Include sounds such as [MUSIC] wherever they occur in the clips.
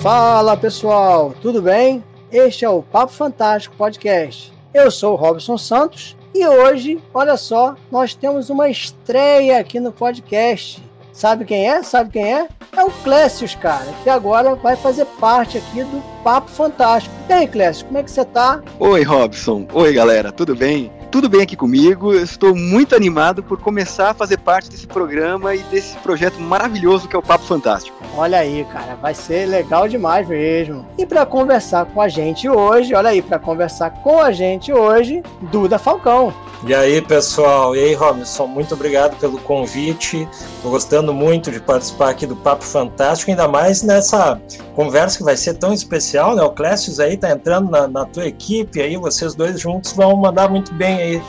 Fala pessoal, tudo bem? Este é o Papo Fantástico Podcast. Eu sou o Robson Santos e hoje, olha só, nós temos uma estreia aqui no podcast. Sabe quem é? Sabe quem é? É o Clécius, cara, que agora vai fazer parte aqui do Papo Fantástico. E aí, Clécius, como é que você tá? Oi, Robson. Oi, galera, tudo bem? Tudo bem aqui comigo. Eu estou muito animado por começar a fazer parte desse programa e desse projeto maravilhoso que é o Papo Fantástico. Olha aí, cara, vai ser legal demais mesmo. E para conversar com a gente hoje, olha aí, para conversar com a gente hoje, Duda Falcão. E aí, pessoal? E aí, Robinson, muito obrigado pelo convite. Estou gostando muito de participar aqui do Papo Fantástico, ainda mais nessa conversa que vai ser tão especial, né? O Clécio aí tá entrando na, na tua equipe aí, vocês dois juntos vão mandar muito bem aí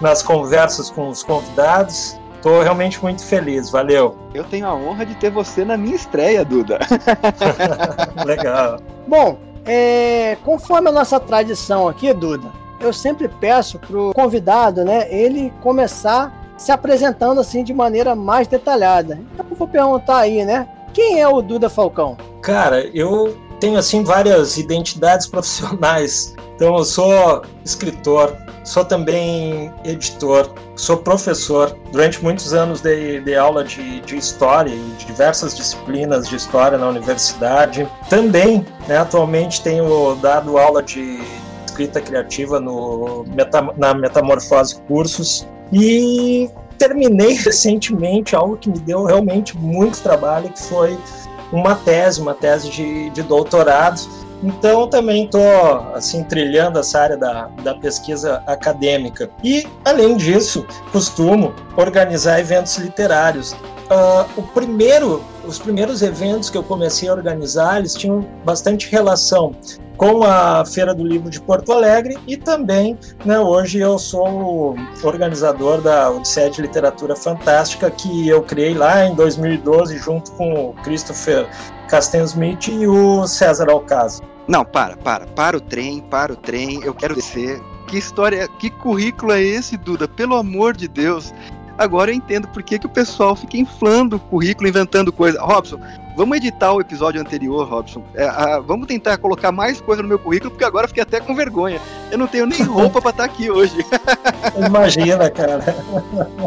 nas conversas com os convidados. Estou realmente muito feliz, valeu. Eu tenho a honra de ter você na minha estreia, Duda. [LAUGHS] Legal. Bom, é, conforme a nossa tradição aqui, Duda, eu sempre peço pro convidado, né, ele começar se apresentando assim de maneira mais detalhada. Então eu vou perguntar aí, né, quem é o Duda Falcão? Cara, eu tenho assim várias identidades [LAUGHS] profissionais. Então eu sou escritor, sou também editor, sou professor. Durante muitos anos dei, dei aula de, de história e de diversas disciplinas de história na universidade. Também, né, atualmente tenho dado aula de escrita criativa no, na Metamorfose Cursos e terminei [LAUGHS] recentemente algo que me deu realmente muito trabalho, que foi uma tese, uma tese de, de doutorado. Então também estou assim trilhando essa área da, da pesquisa acadêmica e além disso costumo organizar eventos literários. Uh, o primeiro, os primeiros eventos que eu comecei a organizar, eles tinham bastante relação com a Feira do Livro de Porto Alegre e também, né, hoje eu sou organizador da Odisseia de Literatura Fantástica que eu criei lá em 2012 junto com o Christopher Casten Smith e o César Alcázar. Não, para, para, para o trem, para o trem, eu quero descer. Que história, que currículo é esse, Duda? Pelo amor de Deus. Agora eu entendo por que, que o pessoal fica inflando o currículo, inventando coisa. Robson, vamos editar o episódio anterior, Robson. É, a, vamos tentar colocar mais coisa no meu currículo, porque agora eu fiquei até com vergonha. Eu não tenho nem [LAUGHS] roupa para estar tá aqui hoje. Imagina, cara.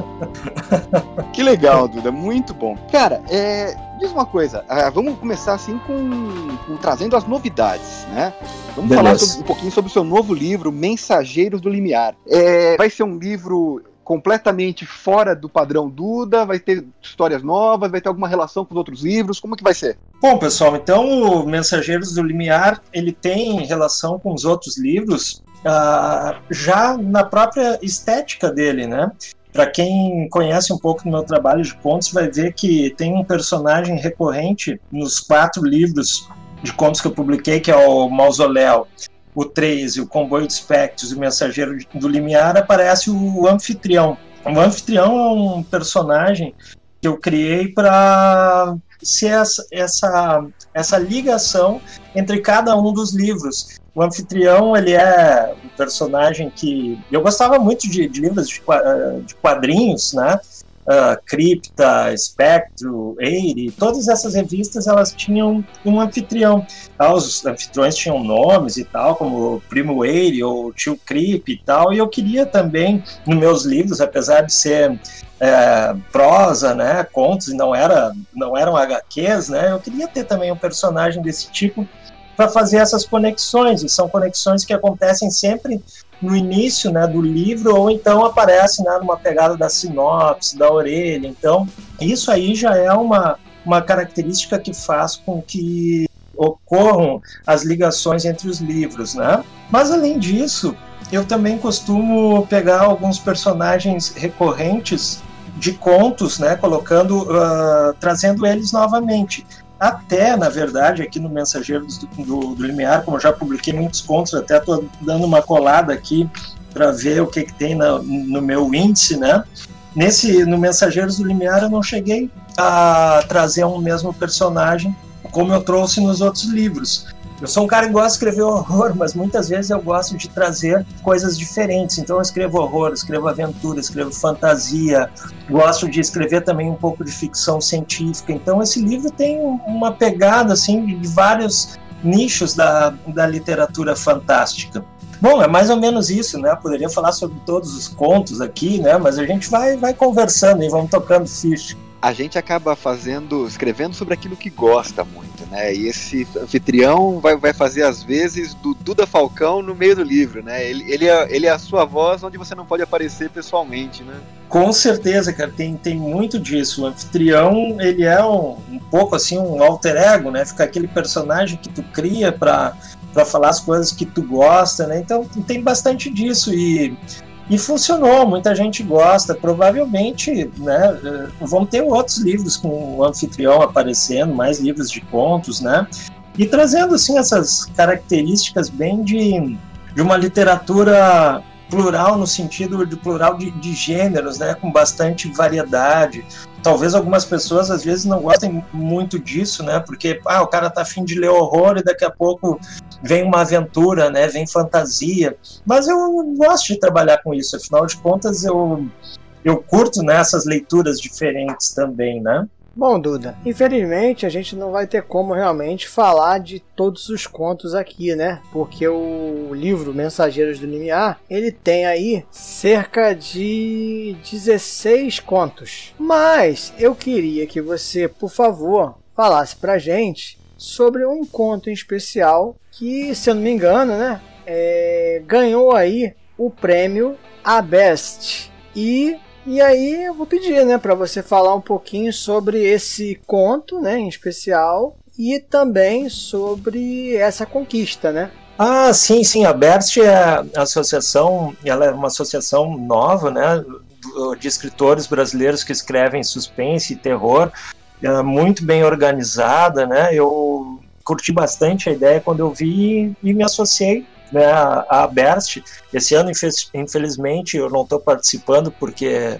[LAUGHS] que legal, Duda. Muito bom. Cara, é, diz uma coisa. Uh, vamos começar assim com, com, trazendo as novidades, né? Vamos Beleza. falar sobre, um pouquinho sobre o seu novo livro, Mensageiros do Limiar. É, vai ser um livro completamente fora do padrão Duda? Vai ter histórias novas? Vai ter alguma relação com os outros livros? Como que vai ser? Bom, pessoal, então o Mensageiros do Limiar ele tem relação com os outros livros uh, já na própria estética dele, né? Para quem conhece um pouco do meu trabalho de contos, vai ver que tem um personagem recorrente nos quatro livros de contos que eu publiquei, que é o Mausoléu, o 13, o Comboio de Espectros e o Mensageiro do Limiar, aparece o anfitrião. O anfitrião é um personagem que eu criei para ser essa, essa, essa ligação entre cada um dos livros. O anfitrião ele é um personagem que eu gostava muito de, de livros de, de quadrinhos, né? Uh, Cripta, Spectro, Eire, todas essas revistas elas tinham um anfitrião. Ah, os anfitriões tinham nomes e tal, como Primo Eire ou Tio Crip e tal, e eu queria também, nos meus livros, apesar de ser é, prosa, né, contos e não, era, não eram HQs, né, eu queria ter também um personagem desse tipo para fazer essas conexões, e são conexões que acontecem sempre no início né, do livro, ou então aparece né, numa pegada da sinopse, da orelha. Então, isso aí já é uma, uma característica que faz com que ocorram as ligações entre os livros, né? Mas além disso, eu também costumo pegar alguns personagens recorrentes de contos, né, colocando, uh, trazendo eles novamente. Até, na verdade, aqui no Mensageiro do, do, do Limiar, como eu já publiquei muitos contos, até estou dando uma colada aqui para ver o que, que tem no, no meu índice, né? Nesse, no Mensageiros do Limiar eu não cheguei a trazer um mesmo personagem como eu trouxe nos outros livros. Eu sou um cara que gosta de escrever [LAUGHS] horror, mas muitas vezes eu gosto de trazer coisas diferentes. Então eu escrevo horror, escrevo aventura, escrevo fantasia, gosto de escrever também um pouco de ficção científica. Então esse livro tem uma pegada assim de vários nichos da, da literatura fantástica. Bom, é mais ou menos isso, né? poderia falar sobre todos os contos aqui, né? Mas a gente vai, vai conversando e vamos tocando ficha a gente acaba fazendo, escrevendo sobre aquilo que gosta muito, né? E esse anfitrião vai, vai fazer às vezes do Duda Falcão no meio do livro, né? Ele, ele, é, ele é a sua voz onde você não pode aparecer pessoalmente, né? Com certeza, cara, tem, tem muito disso. O anfitrião, ele é um, um pouco assim um alter ego, né? Fica aquele personagem que tu cria para para falar as coisas que tu gosta, né? Então tem bastante disso e e funcionou, muita gente gosta. Provavelmente, né, eh, vão ter outros livros com o anfitrião aparecendo, mais livros de contos, né? E trazendo assim essas características bem de, de uma literatura plural no sentido de plural de, de gêneros, né, com bastante variedade. Talvez algumas pessoas às vezes não gostem muito disso, né, porque ah, o cara tá afim de ler horror e daqui a pouco vem uma aventura, né? Vem fantasia. Mas eu gosto de trabalhar com isso, afinal de contas eu eu curto nessas né, leituras diferentes também, né? Bom, Duda, infelizmente a gente não vai ter como realmente falar de todos os contos aqui, né? Porque o livro Mensageiros do Limiar, ele tem aí cerca de 16 contos. Mas eu queria que você, por favor, falasse pra gente sobre um conto em especial que, se eu não me engano, né, é, ganhou aí o prêmio A Best. E, e aí eu vou pedir né, para você falar um pouquinho sobre esse conto né, em especial e também sobre essa conquista, né? Ah, sim, sim. A Best é a associação, ela é uma associação nova, né, de escritores brasileiros que escrevem suspense e terror, é muito bem organizada, né? Eu curti bastante a ideia quando eu vi e me associei né, a Berst. Esse ano, infelizmente, eu não estou participando porque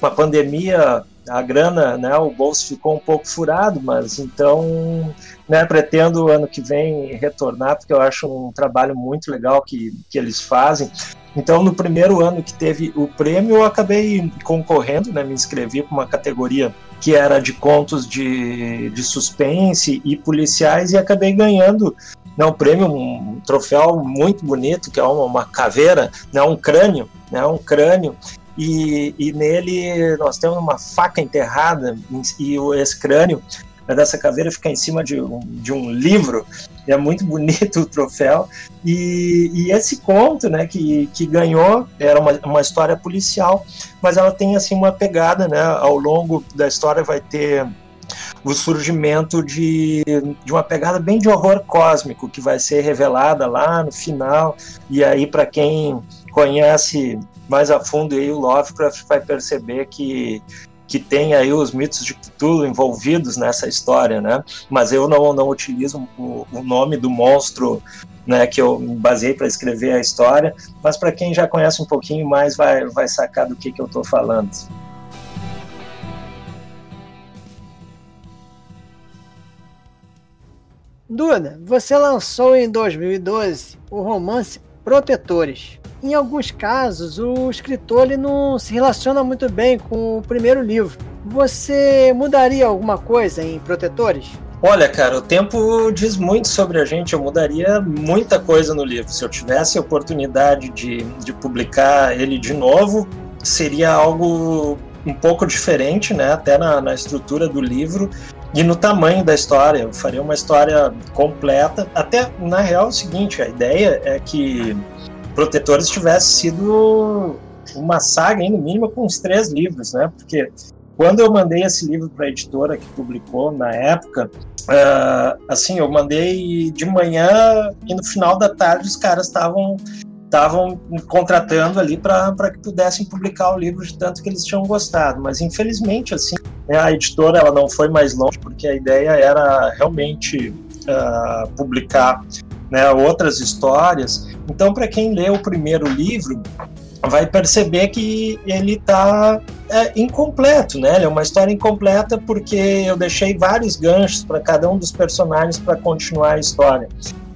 com a pandemia a grana, né, o bolso ficou um pouco furado, mas então né, pretendo ano que vem retornar porque eu acho um trabalho muito legal que, que eles fazem. Então, no primeiro ano que teve o prêmio, eu acabei concorrendo, né, me inscrevi para uma categoria que era de contos de, de suspense e policiais e acabei ganhando né, um prêmio, um troféu muito bonito, que é uma, uma caveira, né, um crânio, né, um crânio, e, e nele nós temos uma faca enterrada e esse crânio dessa caveira fica em cima de um, de um livro, é muito bonito [LAUGHS] o troféu, e, e, esse conto, né, que, que ganhou, era uma, uma história policial, mas ela tem, assim, uma pegada, né, ao longo da história vai ter o surgimento de, de uma pegada bem de horror cósmico, que vai ser revelada lá no final, e aí para quem conhece mais a fundo aí o Lovecraft vai perceber que que tem aí os mitos de Cthulhu envolvidos nessa história, né? Mas eu não, não utilizo o, o nome do monstro né, que eu baseei para escrever a história, mas para quem já conhece um pouquinho mais vai, vai sacar do que, que eu estou falando. Duda, você lançou em 2012 o romance Protetores. Em alguns casos, o escritor ele não se relaciona muito bem com o primeiro livro. Você mudaria alguma coisa em Protetores? Olha, cara, o tempo diz muito sobre a gente. Eu mudaria muita coisa no livro. Se eu tivesse a oportunidade de, de publicar ele de novo, seria algo um pouco diferente, né? Até na, na estrutura do livro e no tamanho da história. Eu faria uma história completa. Até, na real, é o seguinte: a ideia é que Protetores tivesse sido uma saga, no mínimo, com uns três livros, né? Porque quando eu mandei esse livro para a editora que publicou na época, uh, assim, eu mandei de manhã e no final da tarde os caras estavam estavam contratando ali para que pudessem publicar o livro de tanto que eles tinham gostado. Mas infelizmente, assim, né, a editora ela não foi mais longe porque a ideia era realmente uh, publicar né, outras histórias. Então, para quem lê o primeiro livro, vai perceber que ele está é, incompleto, né? Ele é uma história incompleta porque eu deixei vários ganchos para cada um dos personagens para continuar a história.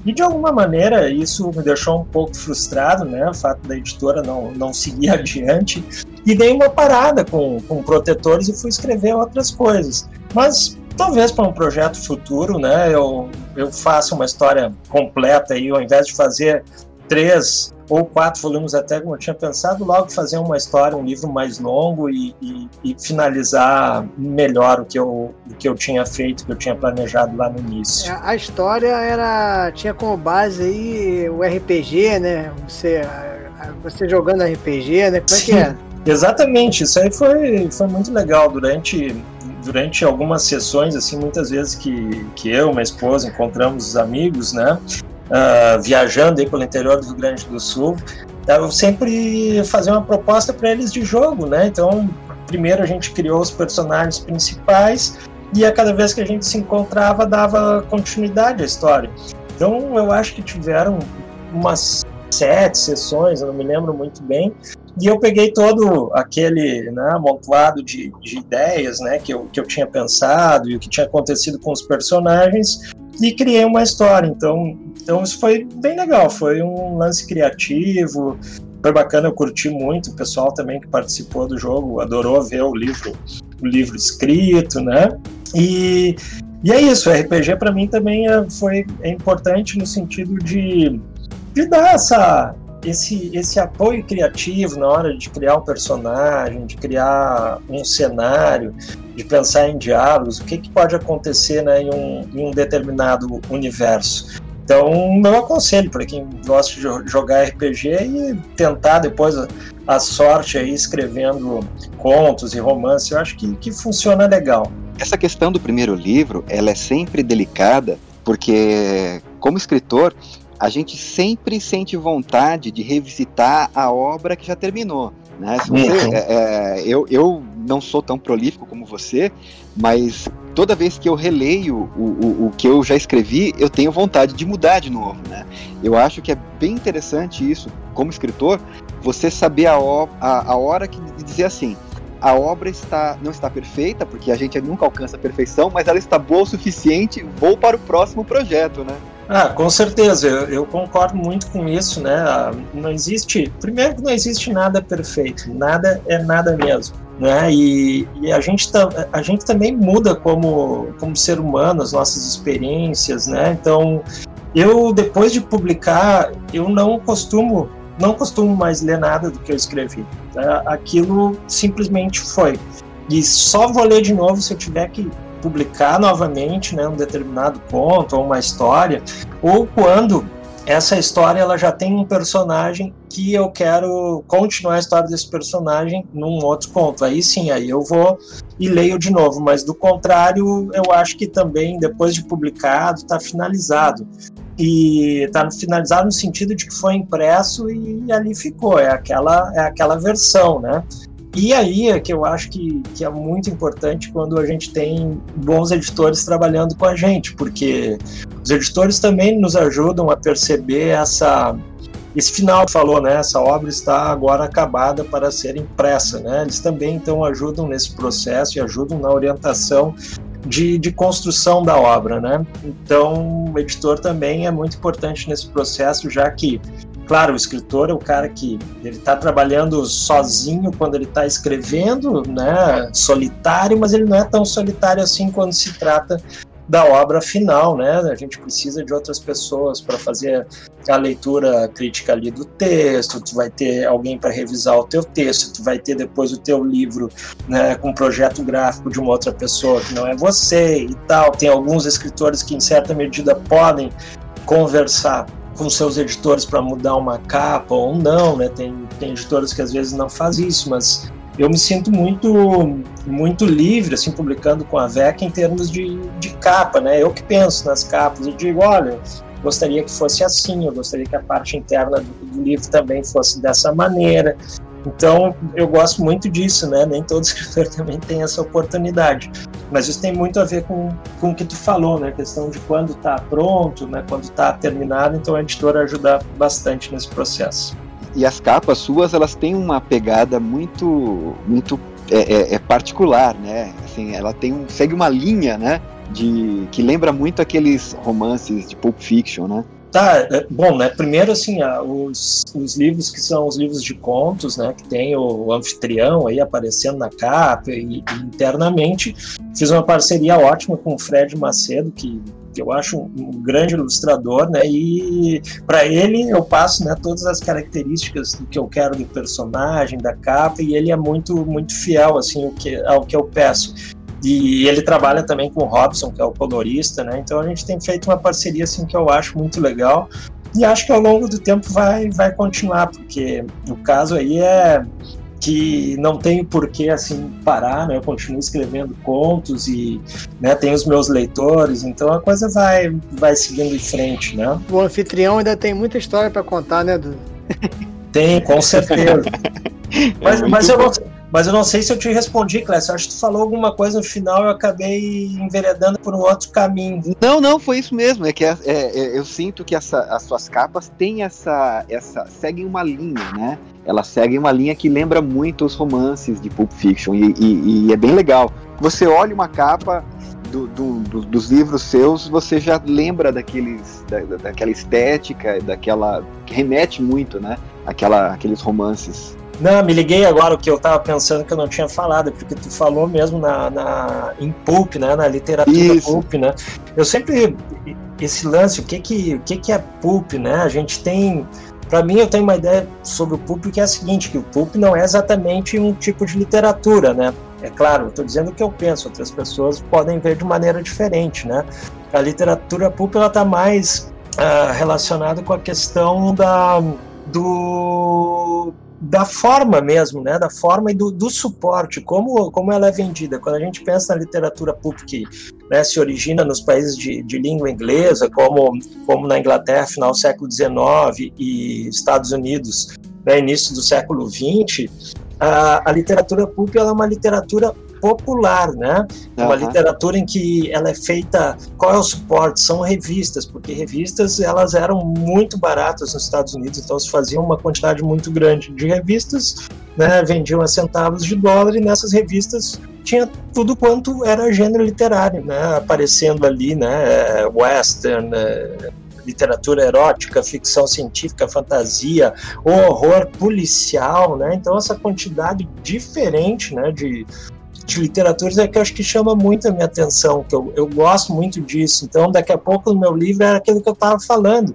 E de alguma maneira isso me deixou um pouco frustrado, né? O fato da editora não, não seguir [LAUGHS] adiante. E dei uma parada com, com protetores e fui escrever outras coisas. Mas talvez para um projeto futuro, né? Eu, eu faça uma história completa aí, ao invés de fazer três ou quatro volumes até como eu tinha pensado, logo fazer uma história, um livro mais longo e, e, e, finalizar melhor o que, eu, o que eu tinha feito, que eu tinha planejado lá no início. É, a história era tinha como base aí o RPG, né? Você, você jogando RPG, né? Como é que é? Exatamente, isso aí foi, foi muito legal durante durante algumas sessões, assim, muitas vezes que, que eu, minha esposa, encontramos os amigos, né? Uh, viajando aí pelo interior do Rio Grande do Sul, eu sempre fazia uma proposta para eles de jogo, né? Então, primeiro a gente criou os personagens principais e a cada vez que a gente se encontrava dava continuidade à história. Então, eu acho que tiveram umas sete sessões, eu não me lembro muito bem, e eu peguei todo aquele né, amontoado de, de ideias né, que, eu, que eu tinha pensado e o que tinha acontecido com os personagens e criei uma história. Então, então isso foi bem legal, foi um lance criativo, foi bacana, eu curti muito, o pessoal também que participou do jogo adorou ver o livro, o livro escrito, né? E, e é isso, o RPG para mim também é, foi é importante no sentido de, de dar essa esse, esse apoio criativo na hora de criar um personagem, de criar um cenário, de pensar em diálogos, o que, que pode acontecer né, em, um, em um determinado universo. Então, meu aconselho para quem gosta de jogar RPG e tentar depois a, a, sorte aí escrevendo contos e romances, eu acho que, que funciona legal. Essa questão do primeiro livro, ela é sempre delicada, porque como escritor, a gente sempre sente vontade de revisitar a obra que já terminou. Né? Você, uhum. é, é, eu, eu não sou tão prolífico como você, mas toda vez que eu releio o, o, o, que eu já escrevi, eu tenho vontade de mudar de novo. Né? Eu acho que é bem interessante isso, como escritor, você saber a, a, a hora que dizer assim. A obra está, não está perfeita, porque a gente nunca alcança a perfeição, mas ela está boa o suficiente, vou para o próximo projeto, né? Ah, com certeza, eu, eu, concordo muito com isso, né? Ah, não existe, primeiro que não existe nada perfeito, nada é nada mesmo, né? E, e a, gente tá, a gente também muda como, como ser humano, as nossas experiências, né? Então, eu depois de publicar, eu não costumo, não costumo mais ler nada do que eu escrevi. Né? Aquilo simplesmente foi. E só vou ler de novo se eu tiver que publicar novamente né, um determinado conto ou uma história, ou quando essa história ela já tem um personagem que eu quero continuar a história desse personagem num outro conto. Aí sim, aí eu vou e leio de novo, mas do contrário, eu acho que também depois de publicado está finalizado. E está finalizado no sentido de que foi impresso e ali ficou, é aquela é aquela versão, né? E aí é que eu acho que, que é muito importante quando a gente tem bons editores trabalhando com a gente, porque os editores também nos ajudam a perceber essa esse final que falou, né? Essa obra está agora acabada para ser impressa, né? Eles também então ajudam nesse processo e ajudam na orientação de, de construção da obra, né? Então, o editor também é muito importante nesse processo, já que Claro, o escritor é o cara que ele está trabalhando sozinho quando ele está escrevendo, né, solitário, mas ele não é tão solitário assim quando se trata da obra final, né? A gente precisa de outras pessoas para fazer a leitura crítica ali do texto. Tu vai ter alguém para revisar o teu texto. Tu vai ter depois o teu livro, né, com projeto gráfico de uma outra pessoa que não é você e tal. Tem alguns escritores que em certa medida podem conversar com seus editores para mudar uma capa ou não, né? Tem, tem editores que às vezes não fazem isso, mas eu me sinto muito muito livre, assim, publicando com a VEC em termos de, de capa, né? Eu que penso nas capas e digo, olha, gostaria que fosse assim, eu gostaria que a parte interna do, do livro também fosse dessa maneira. Então, eu gosto muito disso, né? Nem todo [LAUGHS] escritor também tem essa oportunidade. Mas isso tem muito a ver com, com o que tu falou, né? A questão de quando está pronto, né? Quando está terminado. Então, a editora ajuda bastante nesse processo. E as capas suas, elas têm uma pegada muito, muito é, é, é particular, né? Assim, ela tem um, segue uma linha, né? De, que lembra muito aqueles romances de Pulp Fiction, né? Tá, é, bom, né? Primeiro, assim, os, os livros que são os livros de contos, né? Que tem o anfitrião aí aparecendo na capa e, e internamente. Fiz uma parceria ótima com o Fred Macedo, que que eu acho um, grande ilustrador, né? E para ele eu passo, né, todas as características do que eu quero do personagem, da capa, e ele é muito muito fiel assim ao que, ao que eu peço. E ele trabalha também com o Robson, que é o colorista, né? Então a gente tem feito uma parceria assim que eu acho muito legal. E acho que ao longo do tempo vai vai continuar, porque o caso aí é que não tenho por que assim parar, né? Eu continuo escrevendo contos e né, tenho os meus leitores, então a coisa vai vai seguindo em frente, né? O anfitrião ainda tem muita história para contar, né, Dudu? Tem, com certeza. [LAUGHS] mas, é mas eu não, mas eu não sei se eu te respondi, Clécio. Acho que tu falou alguma coisa no final eu acabei enveredando por um outro caminho. Não, não, foi isso mesmo. É que é, é, é, eu sinto que essa, as suas capas têm essa, essa. seguem uma linha, né? Elas seguem uma linha que lembra muito os romances de Pulp Fiction. E, e, e é bem legal. Você olha uma capa, do, do, do, dos livros seus, você já lembra daqueles, da, daquela estética, daquela. que remete muito, né? Aquela, aqueles romances. Não, me liguei agora o que eu estava pensando que eu não tinha falado, porque tu falou mesmo na, na em pulp, né, na literatura Isso. pulp, né? Eu sempre esse lance, o que que o que que é pulp, né? A gente tem para mim eu tenho uma ideia sobre o pulp que é a seguinte, que o pulp não é exatamente um tipo de literatura, né? É claro, estou dizendo o que eu penso, outras pessoas podem ver de maneira diferente, né? A literatura pulp ela está mais uh, relacionada com a questão da do da forma mesmo, né, da forma e do, do, suporte, como, como ela é vendida. Quando a gente pensa na literatura pulp que né, se origina nos países de, de língua inglesa, como, como na Inglaterra, final do século XIX e Estados Unidos, né, início do século XX, a, a literatura pulp é uma literatura popular, né? Uhum. Uma literatura em que ela é feita, qual é o suporte? São revistas, porque revistas elas eram muito baratas nos Estados Unidos, então se fazia uma quantidade muito grande de revistas, né? Vendiam a centavos de dólar e nessas revistas tinha tudo quanto era gênero literário, né? Aparecendo ali, né? Western, né? literatura erótica, ficção científica, fantasia, horror policial, né? Então essa quantidade diferente, né, de, de literaturas é que eu acho que chama muito a minha atenção, que eu, eu gosto muito disso. Então, daqui a pouco no meu livro era aquilo que eu estava falando.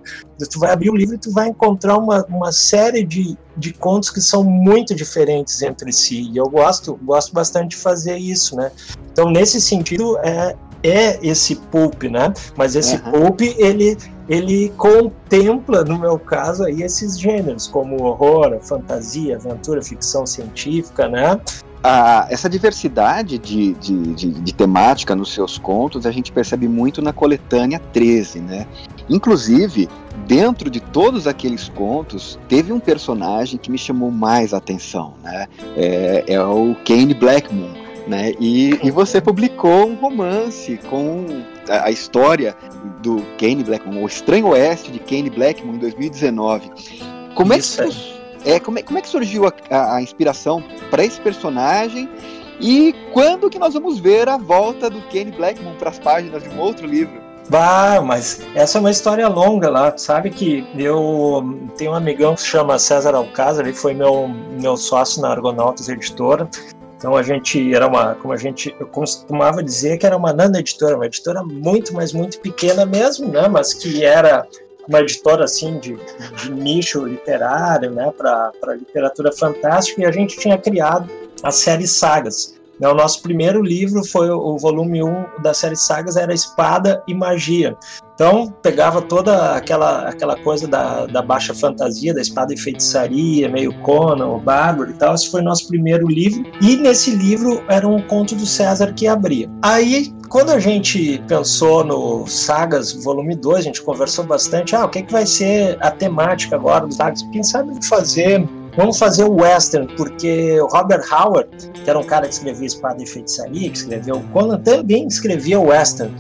Tu vai abrir o livro e tu vai encontrar uma, uma série de, de contos que são muito diferentes entre si. E eu gosto, gosto bastante de fazer isso, né? Então, nesse sentido, é, é esse pulp, né? Mas esse uhum. pulp, ele, ele contempla, no meu caso, aí, esses gêneros, como horror, fantasia, aventura, ficção científica, né? A, essa diversidade de, de, de, de, temática nos seus contos a gente percebe muito na coletânea 13, né? Inclusive, dentro de todos aqueles contos, teve um personagem que me chamou mais atenção, né? É, é o Kane Blackmon, né? E, e você publicou um romance com a, a história do Kane Blackmon, o Estranho Oeste de Kane Blackmon em 2019. Como Isso é que é. É, como, é, como é que surgiu a, a, a inspiração para esse personagem e quando que nós vamos ver a volta do Kenny Blackmon para as páginas de um outro livro? Bah, mas essa é uma história longa lá. Sabe que eu tenho um amigão que se chama César Alcázar, ele foi meu, meu sócio na Argonautas Editora. Então a gente era uma, como a gente eu costumava dizer que era uma nana editora, uma editora muito, mas muito pequena mesmo, né? Mas que era uma editora assim de, de nicho literário, né, para literatura fantástica, e a gente tinha criado a série Sagas. Né, o nosso primeiro livro foi o, volume 1 da série Sagas, era Espada e Magia. Então, pegava toda aquela, aquela coisa da, da baixa fantasia, da espada e feitiçaria, meio Conan, o Bárbaro e tal. Esse foi nosso primeiro livro. E nesse livro era um conto do César que abria. Aí, quando a gente pensou no Sagas Volume 2, a gente conversou bastante. Ah, o que, é que vai ser a temática agora dos Sagas? Quem sabe fazer Vamos fazer o western, porque o Robert Howard, que era um cara que escrevia Espada e Feitiçaria, que escreveu Conan, também escrevia western.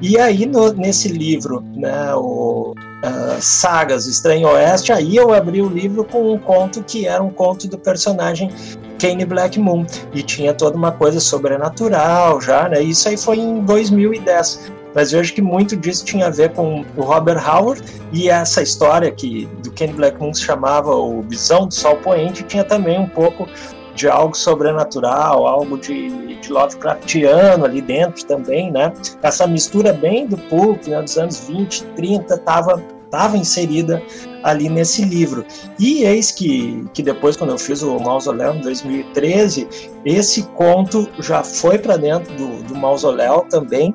E aí, no, nesse livro, né, o uh, Sagas Estranho Oeste, aí eu abri o livro com um conto que era um conto do personagem Kane Black Moon, e tinha toda uma coisa sobrenatural já, né? Isso aí foi em 2010. Mas vejo que muito disso tinha a ver com o Robert Howard e essa história que do Ken Blackmon se chamava o Visão do Sol Poente tinha também um pouco de algo sobrenatural, algo de, de Lovecraftiano ali dentro também, né? Essa mistura bem do pulp, né, dos anos 20, 30, estava tava inserida ali nesse livro. E eis que, que depois, quando eu fiz o Mausoléu em 2013, esse conto já foi para dentro do, do Mausoléu também.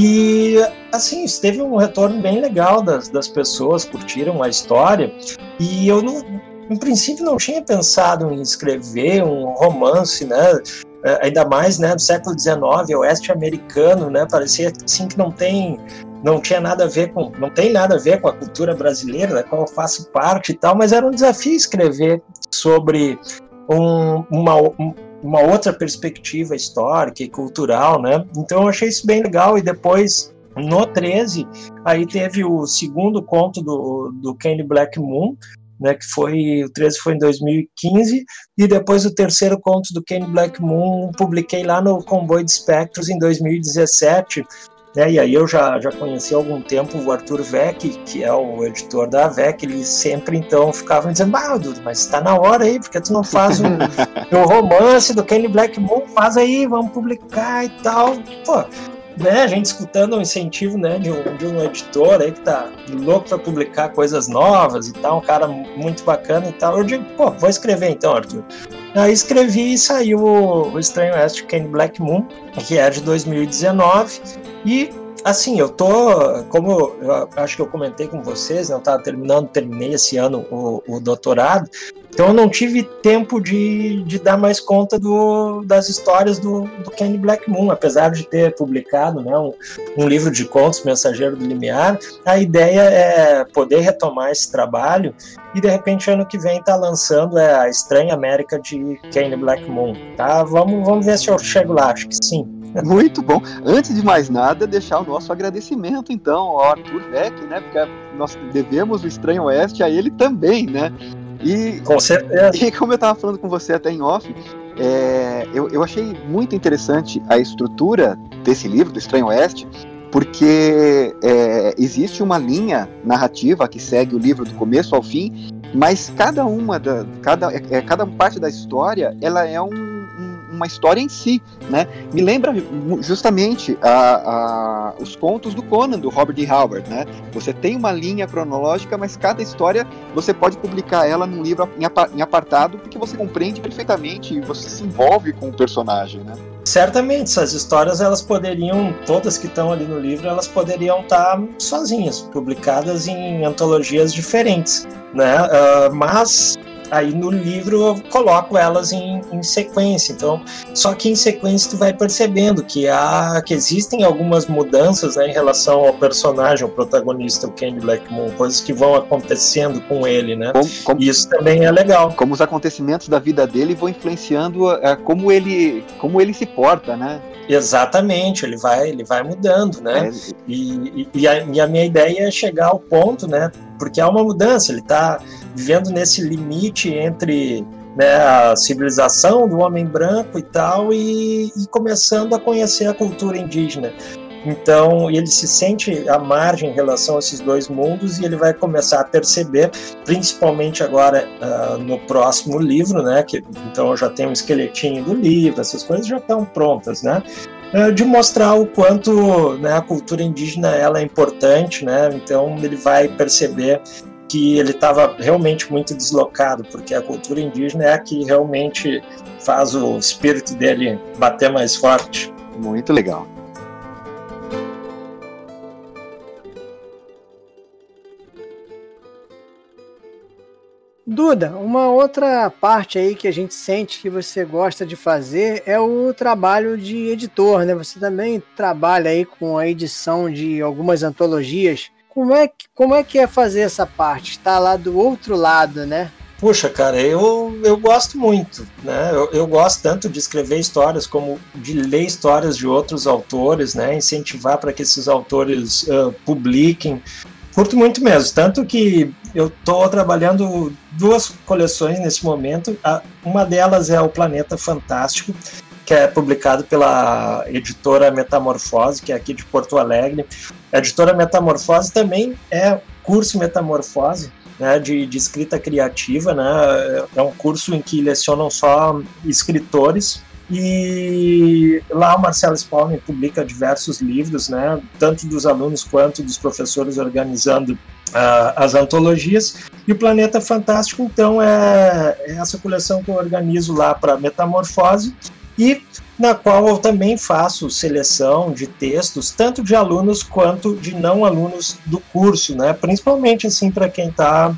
E assim, teve um retorno bem legal das, das pessoas, curtiram a história. E eu não, em princípio não tinha pensado em escrever um romance, né? É, ainda mais, né, do século XIX, oeste americano, né? Parecia assim que não tem não tinha nada a ver com, não tem nada a ver com a cultura brasileira, da qual eu faço parte e tal, mas era um desafio escrever sobre um, uma, uma outra perspectiva histórica e cultural, né? Então eu achei isso bem legal. E depois no 13, aí teve o segundo conto do, do Kenny Black Moon, né, que foi o 13 foi em 2015 e depois o terceiro conto do Kenny Black Moon publiquei lá no Comboio de Espectros em 2017 né, e aí eu já, já conheci há algum tempo o Arthur Vec, que é o editor da VEC, ele sempre então ficava dizendo, ah, Dudu, mas está na hora aí, porque tu não faz um, [LAUGHS] um romance do Kenny Black Moon, faz aí, vamos publicar e tal. Pô, né, a gente escutando o incentivo né, de, um, de um editor aí que tá louco para publicar coisas novas e tal, um cara muito bacana e tal. Eu digo, pô, vou escrever então, Arthur. Aí escrevi e saiu o, o Estranho Oeste Kenny Black Moon, que é de 2019. E assim, eu tô, como eu acho que eu comentei com vocês, né, eu estava terminando, terminei esse ano o, o doutorado, então eu não tive tempo de, de dar mais conta do, das histórias do, do Kenny Black Moon, apesar de ter publicado né, um, um, livro de contos, Mensageiro do Limiar, a ideia é poder retomar esse trabalho e de repente ano que vem tá lançando é, a Estranha América de Kenny Black Moon, tá? Vamos, vamos ver se eu chego lá, acho que sim. Muito bom. Antes de mais nada, deixar o nosso agradecimento, então, ao Arthur Beck, né? Porque nós devemos o Estranho Oeste a ele também, né? E, com certeza. E como eu estava falando com você até em off, é, eu, eu achei muito interessante a estrutura desse livro, do Estranho Oeste, porque é, existe uma linha narrativa que segue o livro do começo ao fim, mas cada uma da cada, é, cada parte da história ela é um, uma história em si, né? Me lembra justamente a, a, os contos do Conan, do Robert E. Howard, né? Você tem uma linha cronológica, mas cada história você pode publicar ela num livro em apartado, porque você compreende perfeitamente e você se envolve com o personagem, né? Certamente, essas histórias elas poderiam, todas que estão ali no livro, elas poderiam estar sozinhas, publicadas em antologias diferentes, né? Uh, mas Aí no livro eu coloco elas em, em, sequência. Então, só que em sequência tu vai percebendo que há que existem algumas mudanças né, em relação ao personagem, o protagonista, o Kenny Blackmon, coisas que vão acontecendo com ele, né? Como, como, isso também é legal. Como os acontecimentos da vida dele vão influenciando uh, como ele como ele se porta, né? Exatamente, ele vai ele vai mudando, né? É. E, e, e, a, e a minha ideia é chegar ao ponto, né? Porque há uma mudança, ele está vivendo nesse limite entre né, a civilização do homem branco e tal, e, e, começando a conhecer a cultura indígena. Então, ele se sente à margem em relação a esses dois mundos e ele vai começar a perceber, principalmente agora uh, no próximo livro, né? Que, então, eu já tenho um esqueletinho do livro, essas coisas já estão prontas, né? Uh, de mostrar o quanto né, a cultura indígena ela é importante, né? Então, ele vai perceber que ele estava realmente muito deslocado, porque a cultura indígena é a que realmente faz o espírito dele bater mais forte. Muito legal. Duda, uma outra parte aí que a gente sente que você gosta de fazer é o trabalho de editor, né? Você também trabalha aí com a edição de algumas antologias como é, que, como é que é fazer essa parte? Está lá do outro lado, né? Puxa, cara, eu, eu gosto muito, né? Eu, eu gosto tanto de escrever histórias como de ler histórias de outros autores, né? Incentivar para que esses autores uh, publiquem. Curto muito mesmo, tanto que eu estou trabalhando duas coleções nesse momento. uma delas é o Planeta Fantástico, que é publicado pela editora Metamorfose, que é aqui de Porto Alegre. A editora Metamorfose também é curso Metamorfose, né, de, de, escrita criativa, né, é um curso em que lecionam só escritores e lá o Marcelo Spalmer publica diversos livros, né, tanto dos alunos quanto dos professores organizando uh, as antologias. E o Planeta Fantástico, então, é, é essa coleção que eu organizo lá para Metamorfose e na qual eu também faço seleção de textos, tanto de alunos quanto de não alunos do curso, né? principalmente assim para quem está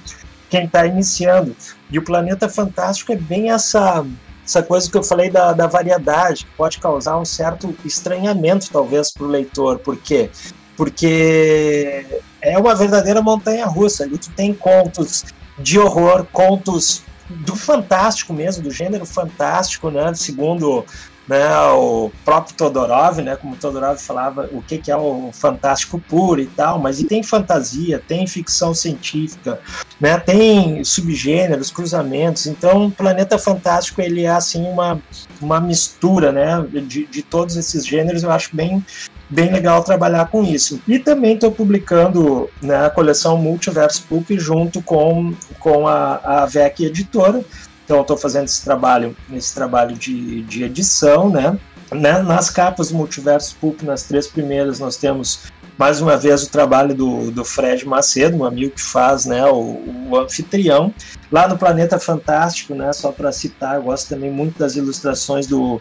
quem tá iniciando. E o Planeta Fantástico é bem essa, essa coisa que eu falei da, da variedade, que pode causar um certo estranhamento, talvez, para o leitor. Por quê? Porque é uma verdadeira montanha russa. Ali tu tem contos de horror, contos do fantástico mesmo, do gênero fantástico, né? Segundo né, o próprio Todorov, né, como Todorov falava, o que, que é o fantástico puro e tal, mas e tem fantasia, tem ficção científica, né, tem subgêneros, cruzamentos, então o Planeta Fantástico ele é assim uma, uma mistura né, de, de todos esses gêneros, eu acho bem bem legal trabalhar com isso. E também estou publicando né, a coleção Multiverse Pulp junto com, com a, a VEC Editora, então estou fazendo esse trabalho, esse trabalho de, de edição, né? né? Nas capas do Multiverso Pulp, nas três primeiras, nós temos mais uma vez o trabalho do, do Fred Macedo, um amigo que faz né, o, o anfitrião. Lá no Planeta Fantástico, né, só para citar, eu gosto também muito das ilustrações do,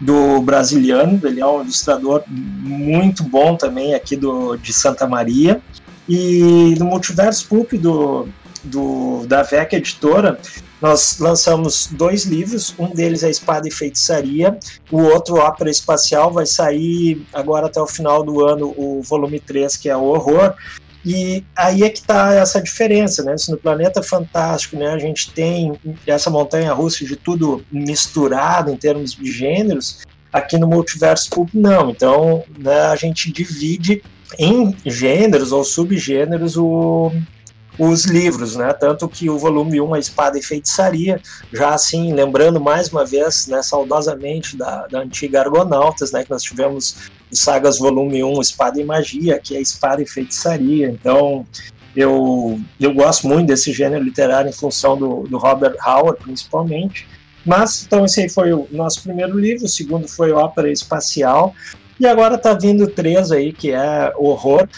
do Brasiliano, ele é um ilustrador muito bom também aqui do, de Santa Maria. E no Multiverso Pulp do, do, da VEC Editora, nós lançamos dois livros, um deles é Espada e Feitiçaria, o outro, Ópera Espacial, vai sair agora até o final do ano, o volume 3, que é o Horror. E aí é que está essa diferença, né? Se no Planeta Fantástico né, a gente tem essa montanha russa de tudo misturado em termos de gêneros, aqui no Multiverso Pulp não. Então né, a gente divide em gêneros ou subgêneros o, os livros, né? Tanto que o volume 1, A Espada e Feitiçaria, já assim, lembrando mais uma vez, né, saudosamente da, da antiga Argonautas, né, que nós tivemos os sagas volume 1, Espada e Magia, que é Espada e Feitiçaria. Então, eu, eu gosto muito desse gênero literário em função do, do Robert Howard, principalmente. Mas, então, esse aí foi o nosso primeiro livro, o segundo foi Ópera Espacial, e agora tá vindo três aí, que é Horror.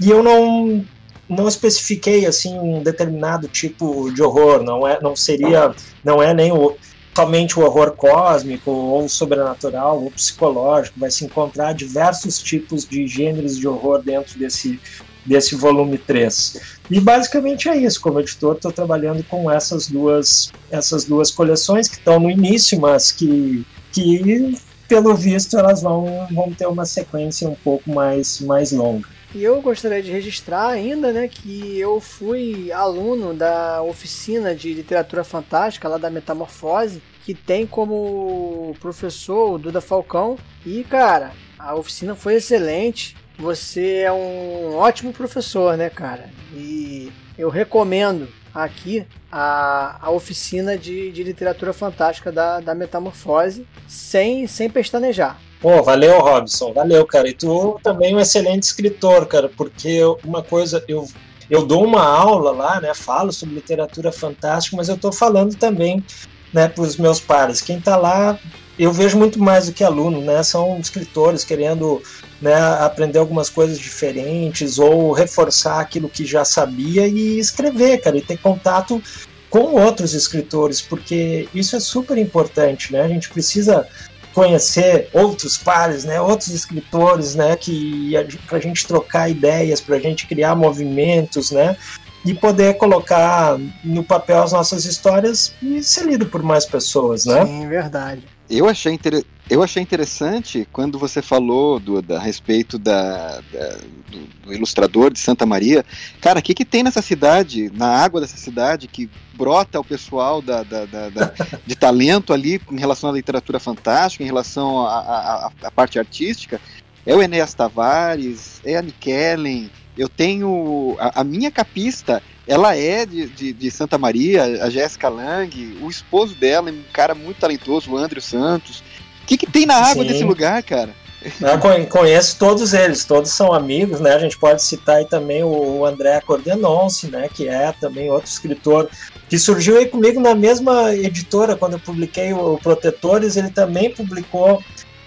E eu não não especifiquei assim um determinado tipo de horror, não é, não seria, não é nem o, somente o horror cósmico ou sobrenatural ou psicológico, vai se encontrar diversos tipos de gêneros de horror dentro desse desse volume 3. E basicamente é isso, como editor estou trabalhando com essas duas essas duas coleções que estão no início, mas que que pelo visto elas vão vão ter uma sequência um pouco mais mais longa. E eu gostaria de registrar ainda, né, que eu fui aluno da oficina de literatura fantástica lá da Metamorfose, que tem como professor o Duda Falcão. E, cara, a oficina foi excelente. Você é um ótimo professor, né, cara? E eu recomendo aqui a, a oficina de, de literatura fantástica da, da Metamorfose, sem, sem pestanejar. Pô, valeu, Robson, valeu, cara. E tu também é um excelente escritor, cara, porque uma coisa, eu, eu dou uma aula lá, né, falo sobre literatura fantástica, mas eu estou falando também, né, para os meus pares. Quem está lá, eu vejo muito mais do que aluno, né, são escritores querendo né, aprender algumas coisas diferentes ou reforçar aquilo que já sabia e escrever, cara, e ter contato com outros escritores, porque isso é super importante, né? A gente precisa conhecer outros pares, né, outros escritores, né, que para a gente trocar ideias, para a gente criar movimentos, né, e poder colocar no papel as nossas histórias e ser lido por mais pessoas, né? Sim, verdade. Eu achei, inter... eu achei interessante quando você falou do, da, a respeito da, da do, do, ilustrador de Santa Maria. Cara, o que, que tem nessa cidade, na água dessa cidade, que brota o pessoal da, da, da, de talento ali em relação à literatura fantástica, em relação à parte artística? É o Enéas Tavares, é a Nikellen, eu tenho. A, a, minha capista, ela é de, de, de Santa Maria, a Jéssica Lang, o esposo dela é um cara muito talentoso, o André Santos. que, que tem na água Sim. desse lugar, cara? Eu conheço todos eles, todos são amigos, né? A gente pode citar aí também o André Cordenonce, né? Que é também outro escritor que surgiu aí comigo na mesma editora quando eu publiquei o Protetores. Ele também publicou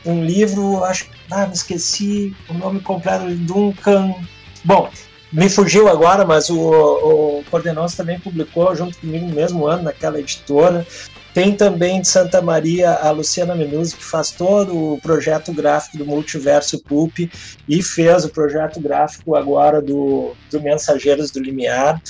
um livro, acho que ah, me esqueci o nome completo, Duncan. Bom, me fugiu agora, mas o, o Cordenonce também publicou junto comigo no mesmo ano naquela editora. Tem também de Santa Maria a Luciana Menuzzi, que faz todo o projeto gráfico do Multiverso Pulp e fez o projeto gráfico agora do, do Mensageiros do Limiar.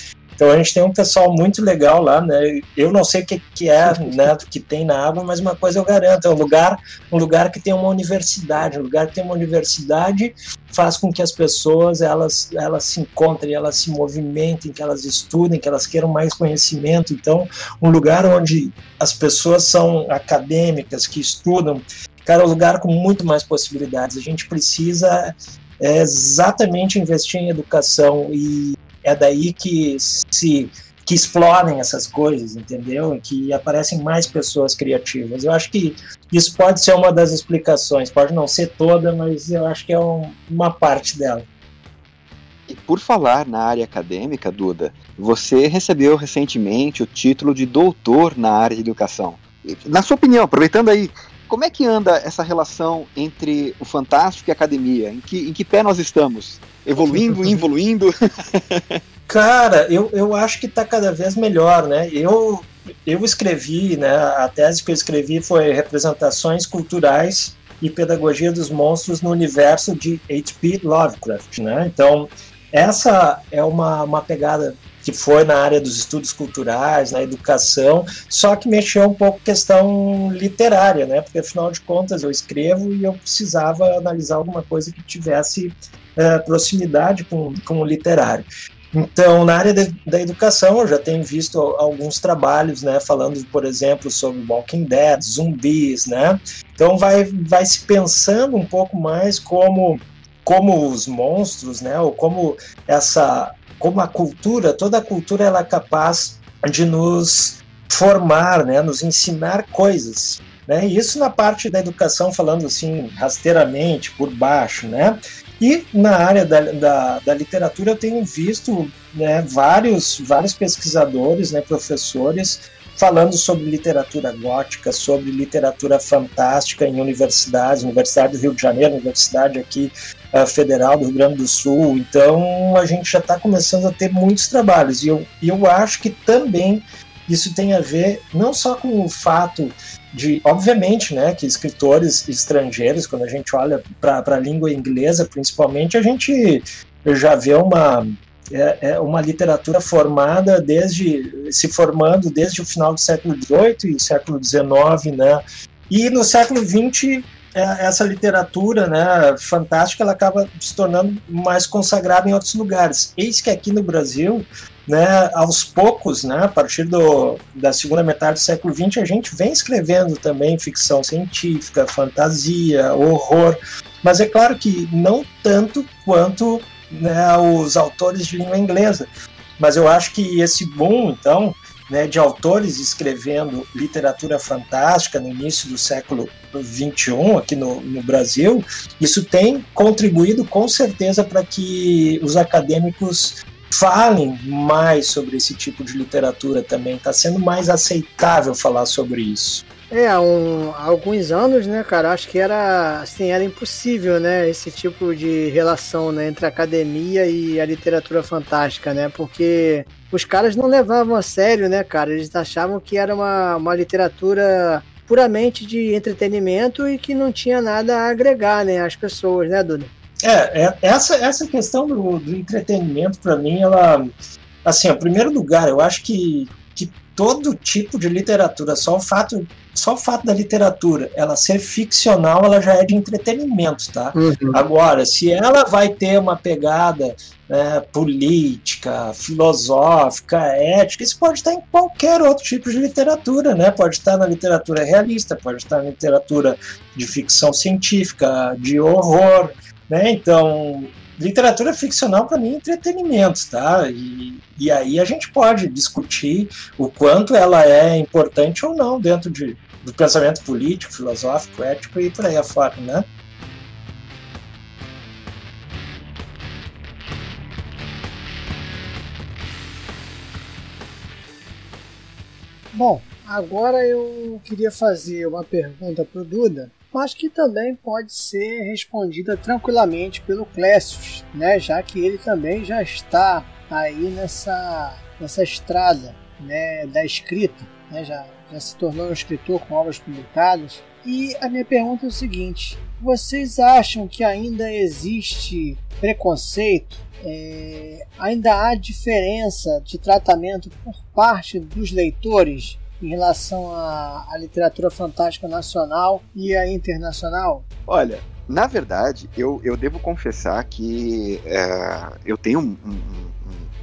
Então a gente tem um pessoal muito legal lá, né? Eu não sei o que, que é, né, que tem na água, mas uma coisa eu garanto, é um lugar, um lugar que tem uma universidade, um lugar que tem uma universidade faz com que as pessoas elas, elas se encontrem, elas se movimentem, que elas estudem, que elas queiram mais conhecimento. Então, um lugar onde as pessoas são acadêmicas, que estudam, cara, é um lugar com muito mais possibilidades. A gente precisa é, exatamente investir em educação e é daí que se que explodem essas coisas, entendeu? Que aparecem mais pessoas criativas. Eu acho que isso pode ser uma das explicações, pode não ser toda, mas eu acho que é um, uma parte dela. E por falar na área acadêmica, Duda, você recebeu recentemente o título de doutor na área de educação. Na sua opinião, aproveitando aí, como é que anda essa relação entre o fantástico e a academia? Em que, em que pé nós estamos? Evoluindo, [LAUGHS] involuindo? [LAUGHS] Cara, eu, eu acho que está cada vez melhor, né? Eu, eu escrevi, né? A tese que eu escrevi foi Representações Culturais e Pedagogia dos Monstros no Universo de H.P. Lovecraft, né? Então, essa é uma, uma pegada que foi na área dos estudos culturais, na educação, só que mexeu um pouco questão literária, né? Porque afinal de contas eu escrevo e eu precisava analisar alguma coisa que tivesse é, proximidade com, com o literário. Então, na área de, da educação, eu já tenho visto alguns trabalhos, né, falando, por exemplo, sobre Walking Dead, zumbis, né? Então, vai, vai se pensando um pouco mais como como os monstros, né, ou como essa como a cultura, toda a cultura ela é capaz de nos formar, né, nos ensinar coisas. Né? Isso na parte da educação, falando assim, rasteiramente, por baixo. Né? E na área da, da, da literatura, eu tenho visto né, vários, vários pesquisadores, né, professores, falando sobre literatura gótica, sobre literatura fantástica em universidades, Universidade do Rio de Janeiro, Universidade aqui Federal do Rio Grande do Sul. Então a gente já está começando a ter muitos trabalhos e eu, eu acho que também isso tem a ver não só com o fato de, obviamente, né, que escritores estrangeiros, quando a gente olha para a língua inglesa, principalmente, a gente já vê uma é, é, uma literatura formada desde se formando desde o final do século XVIII e século XIX, né? E no século XX essa literatura né, fantástica ela acaba se tornando mais consagrada em outros lugares. Eis que aqui no Brasil, né, aos poucos, né, a partir do, da segunda metade do século XX, a gente vem escrevendo também ficção científica, fantasia, horror, mas é claro que não tanto quanto né, os autores de língua inglesa. Mas eu acho que esse boom, então, né, de autores escrevendo literatura fantástica no início do século XXI aqui no, no Brasil, isso tem contribuído com certeza para que os acadêmicos falem mais sobre esse tipo de literatura também. Está sendo mais aceitável falar sobre isso. É, há, um, alguns anos, né, cara, acho que era assim, era impossível, né, esse tipo de relação, né, entre a academia e a literatura fantástica, né, porque os caras não levavam a sério, né, cara, eles achavam que era uma, uma literatura puramente de entretenimento e que não tinha nada a agregar, né, às pessoas, né, Duda? É, é essa, essa questão do, do entretenimento, para mim, ela, assim, em primeiro lugar, eu acho que todo tipo de literatura, só o fato só o fato da literatura ela ser ficcional, ela já é de entretenimento, tá? Uhum. Agora, se ela vai ter uma pegada né, política, filosófica, ética, isso pode estar em qualquer outro tipo de literatura, né? Pode estar na literatura realista, pode estar na literatura de ficção científica, de horror, né? Então, literatura ficcional para mim é entretenimento, tá? E, e aí a gente pode discutir o quanto ela é importante ou não dentro de, do pensamento político, filosófico, ético e por aí afora, né? Bom, agora eu queria fazer uma pergunta para o Duda, mas que também pode ser respondida tranquilamente pelo Clécio, né? já que ele também já está aí nessa, nessa estrada né, da escrita, né? já, já se tornou um escritor com obras publicadas. E a minha pergunta é o seguinte: vocês acham que ainda existe preconceito? É, ainda há diferença de tratamento por parte dos leitores em relação à, à literatura fantástica nacional e à internacional? Olha, na verdade, eu, eu devo confessar que é, eu tenho um, um, um,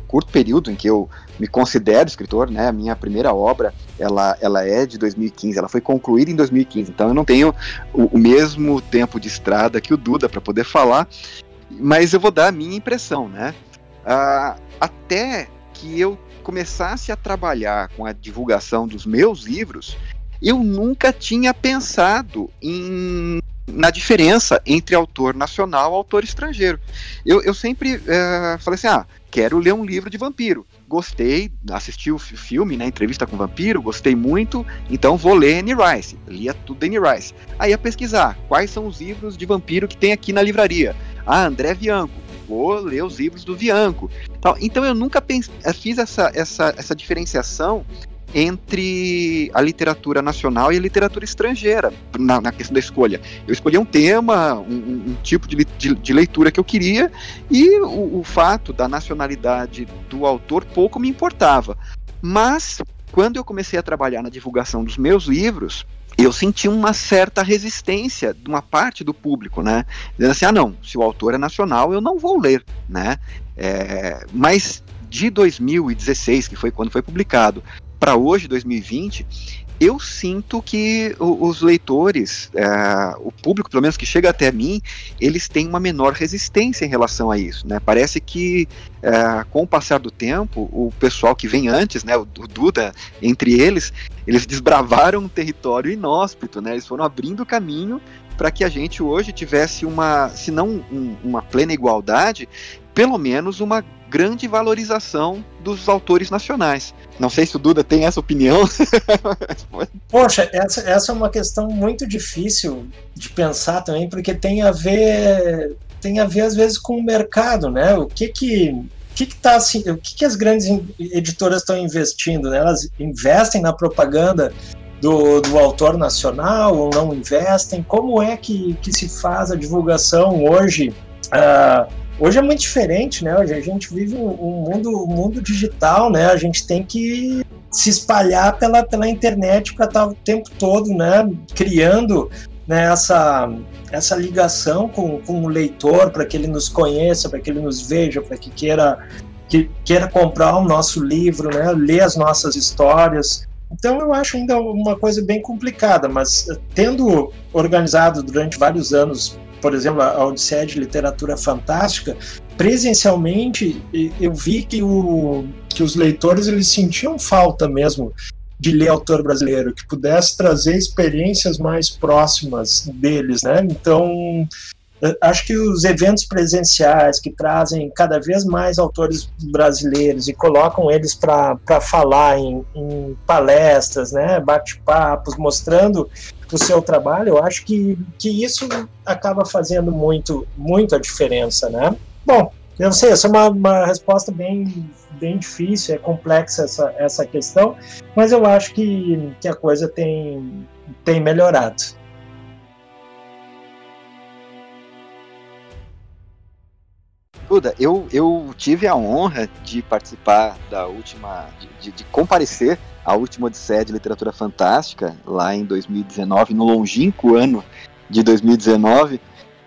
curto período em que eu me considero escritor, né? A minha primeira obra, ela, ela é de 2015, ela foi concluída em 2015, então eu não tenho o, o mesmo tempo de estrada que o Duda para poder falar, mas eu vou dar a minha impressão, né? Ah, até que eu começasse a trabalhar com a divulgação dos meus livros, eu nunca tinha pensado em, na diferença entre autor nacional e autor estrangeiro. Eu, eu sempre é, falei assim: ah, quero ler um livro de vampiro. Gostei, assisti o filme, né, entrevista com o vampiro, gostei muito, então vou ler Anne Rice. Lia tudo Anne Rice. Aí ia pesquisar quais são os livros de vampiro que tem aqui na livraria. Ah, André Bianco vou ler os livros do Bianco. Então eu nunca pense, eh, fiz essa, essa, essa diferenciação entre a literatura nacional e a literatura estrangeira na, na questão da escolha. Eu escolhi um tema, um, um tipo de, de, de, leitura que eu queria e o, o fato da nacionalidade do autor pouco me importava. Mas quando eu comecei a trabalhar na divulgação dos meus livros, eu senti uma certa resistência de uma parte do público, né? Dizendo assim, ah não, se o autor é nacional, eu não vou ler, né? É, mas de 2016, que foi quando foi publicado, para hoje, 2020, eu sinto que os leitores, é, o público, pelo menos que chega até mim, eles têm uma menor resistência em relação a isso. Né? Parece que, é, com o passar do tempo, o pessoal que vem antes, né, o, Duda, entre eles, eles desbravaram um território inóspito, né? eles foram abrindo caminho para que a gente hoje tivesse uma, se não um, uma plena igualdade, pelo menos uma grande valorização dos autores nacionais. Não sei se o Duda tem essa opinião. [LAUGHS] Poxa, essa, essa é uma questão muito difícil de pensar também, porque tem a ver tem a ver às vezes com o mercado, né? O que que o que, que, tá, assim, o que, que as grandes editoras estão investindo? Né? Elas investem na propaganda do, do autor nacional ou não investem? Como é que, que se faz a divulgação hoje? Uh, Hoje é muito diferente, né? Hoje a gente vive um mundo, um mundo digital, né? A gente tem que se espalhar pela, pela internet para estar o tempo todo, né? Criando né, essa, essa ligação com, com o leitor, para que ele nos conheça, para que ele nos veja, para que queira, que queira comprar o nosso livro, né? Ler as nossas histórias. Então eu acho ainda uma coisa bem complicada, mas tendo organizado durante vários anos por exemplo, a Odisseia de Literatura Fantástica, presencialmente eu vi que, o, que os leitores eles sentiam falta mesmo de ler autor brasileiro, que pudesse trazer experiências mais próximas deles, né? Então, acho que os eventos presenciais que trazem cada vez mais autores brasileiros e colocam eles para falar em, em palestras, né, bate-papos, mostrando o seu trabalho, eu acho que, que isso acaba fazendo muito, muito a diferença, né? Bom, eu não sei, essa é uma, uma resposta bem, bem difícil, é complexa essa, essa questão, mas eu acho que, que a coisa tem, tem melhorado. Duda, eu, eu tive a honra de participar da última, de, de, de comparecer à última Odisseia de Literatura Fantástica, lá em 2019, no longínquo ano de 2019.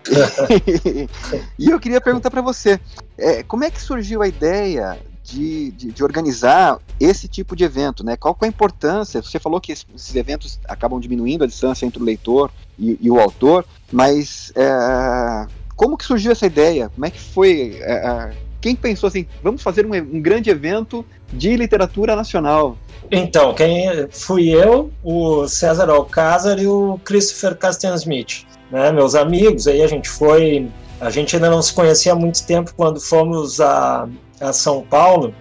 [LAUGHS] e eu queria perguntar para você, é, como é que surgiu a ideia de, de, de, organizar esse tipo de evento, né? Qual é a importância? Você falou que esses eventos acabam diminuindo a distância entre o leitor e, e o autor, mas é, como que surgiu essa ideia? Como é que foi? É, é Quem pensou assim, vamos fazer um, um grande evento de literatura nacional? Então, quem fui eu, o César Alcázar e o Christopher Castian Smith, né, meus amigos. Aí a gente foi, a gente ainda não se conhecia há muito tempo quando fomos a, a São Paulo,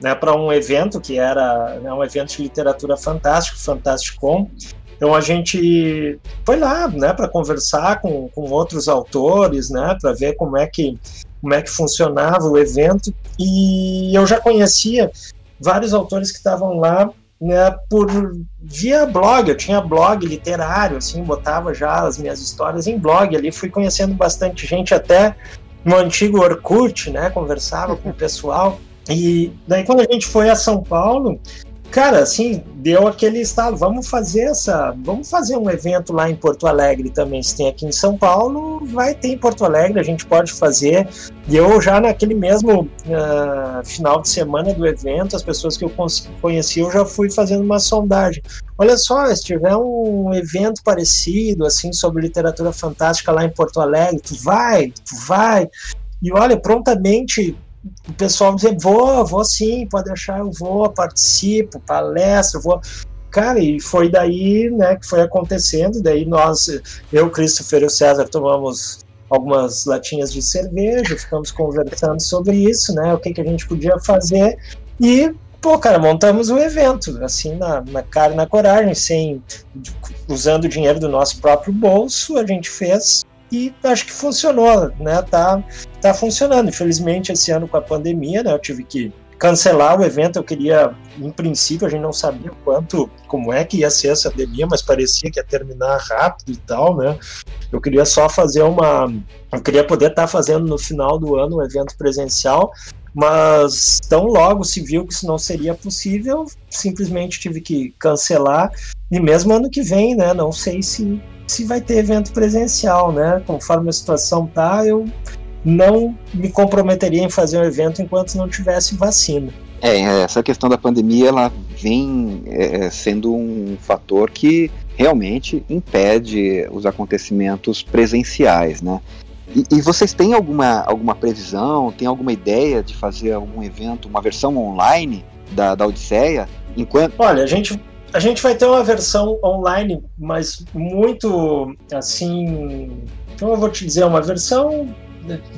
né, para um evento que era né, um evento de literatura fantástico, Fantasticon. Então a gente foi lá, né, para conversar com, com outros autores, né, para ver como é que como é que funcionava o evento e eu já conhecia vários autores que estavam lá né, por via blog, eu tinha blog literário, assim, botava já as minhas histórias em blog ali, fui conhecendo bastante gente até no antigo Orkut, né, conversava com o pessoal. E daí quando a gente foi a São Paulo, Cara, assim, deu aquele estado, vamos fazer essa, vamos fazer um evento lá em Porto Alegre também, se tem aqui em São Paulo, vai ter em Porto Alegre, a gente pode fazer. E eu já naquele mesmo uh, final de semana do evento, as pessoas que eu conheci, eu já fui fazendo uma sondagem. Olha só, se tiver um evento parecido, assim, sobre literatura fantástica lá em Porto Alegre, tu vai, tu vai. E olha, prontamente o pessoal dizer, vou, vou sim, pode deixar, eu vou, participo, palestra, vou. Cara, e foi daí, né, que foi acontecendo, daí nós, eu, Christopher e o César tomamos algumas latinhas de cerveja, ficamos conversando sobre isso, né, o que, que a gente podia fazer, e, pô, cara, montamos o um evento, assim, na, na cara e na coragem, sem, usando o dinheiro do nosso próprio bolso, a gente fez e acho que funcionou, né? Tá, tá funcionando. Infelizmente, esse ano com a pandemia, né? Eu tive que cancelar o evento. Eu queria, em princípio, a gente não sabia quanto, como é que ia ser essa pandemia, mas parecia que ia terminar rápido e tal, né? Eu queria só fazer uma, eu queria poder estar tá fazendo no final do ano um evento presencial, mas tão logo se viu que isso não seria possível, simplesmente tive que cancelar. E mesmo ano que vem, né? Não sei se se vai ter evento presencial, né? Conforme a situação tá, eu não me comprometeria em fazer um evento enquanto não tivesse vacina. É, essa questão da pandemia ela vem é, sendo um fator que realmente impede os acontecimentos presenciais, né? E, e, vocês têm alguma, alguma previsão, tem alguma ideia de fazer algum evento, uma versão online da, da Odisseia? Enquanto... Olha, a gente a gente vai ter uma versão online, mas muito assim. Então eu vou te dizer, uma versão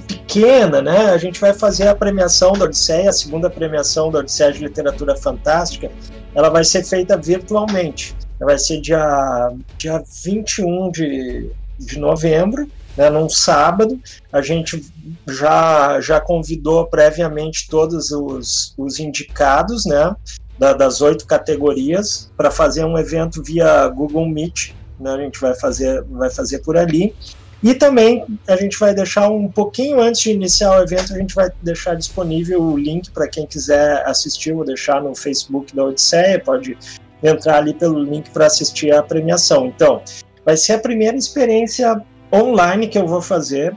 pequena, né? A gente vai fazer a premiação da Odisseia, a segunda premiação da Odisseia de Literatura Fantástica. Ela vai ser feita virtualmente. Vai ser dia, dia 21 de, de novembro, né, num sábado. A gente já, já convidou previamente todos os, os indicados, né? Da, das oito categorias para fazer um evento via Google Meet. Né? A gente vai fazer, vai fazer por ali. E também a gente vai deixar um pouquinho antes de iniciar o evento, a gente vai deixar disponível o link para quem quiser assistir, vou deixar no Facebook da Odisseia, pode entrar ali pelo link para assistir a premiação. Então, vai ser a primeira experiência online que eu vou fazer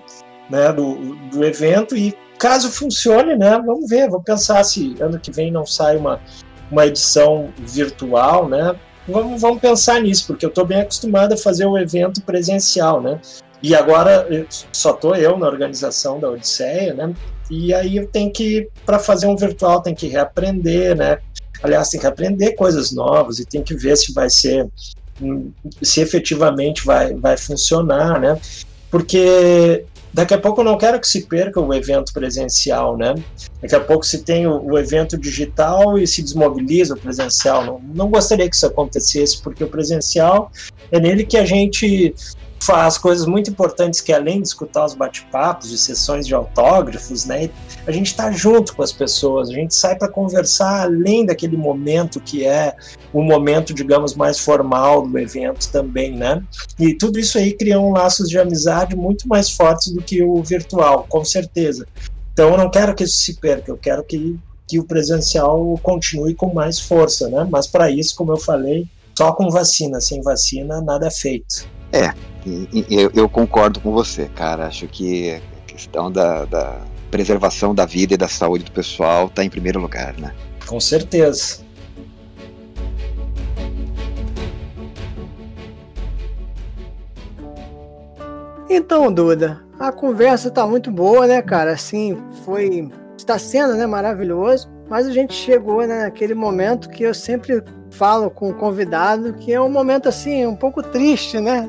né, do, do evento e caso funcione, né, vamos ver, vou pensar se ano que vem não sai uma uma edição virtual, né? Vamos, vamos pensar nisso, porque eu estou bem acostumado a fazer o evento presencial, né? E agora só estou eu na organização da Odisseia, né? E aí eu tenho que, para fazer um virtual, tem que reaprender, né? Aliás, tem que aprender coisas novas e tem que ver se vai ser, se efetivamente vai, vai funcionar, né? Porque Daqui a pouco eu não quero que se perca o evento presencial, né? Daqui a pouco se tem o, o evento digital e se desmobiliza o presencial. Não, não gostaria que isso acontecesse, porque o presencial é nele que a gente faz coisas muito importantes que além de escutar os bate-papos, de sessões de autógrafos, né, a gente está junto com as pessoas, a gente sai para conversar além daquele momento que é o momento, digamos, mais formal do evento também, né? E tudo isso aí cria um laços de amizade muito mais fortes do que o virtual, com certeza. Então eu não quero que isso se perca, eu quero que, que o presencial continue com mais força, né? Mas para isso, como eu falei, só com vacina, sem vacina, nada é feito. É, eu, eu concordo com você, cara. Acho que a questão da, da preservação da vida e da saúde do pessoal está em primeiro lugar, né? Com certeza. Então, Duda, a conversa tá muito boa, né, cara? Assim, foi está sendo né, maravilhoso, mas a gente chegou né, naquele momento que eu sempre falo com o convidado, que é um momento assim, um pouco triste, né?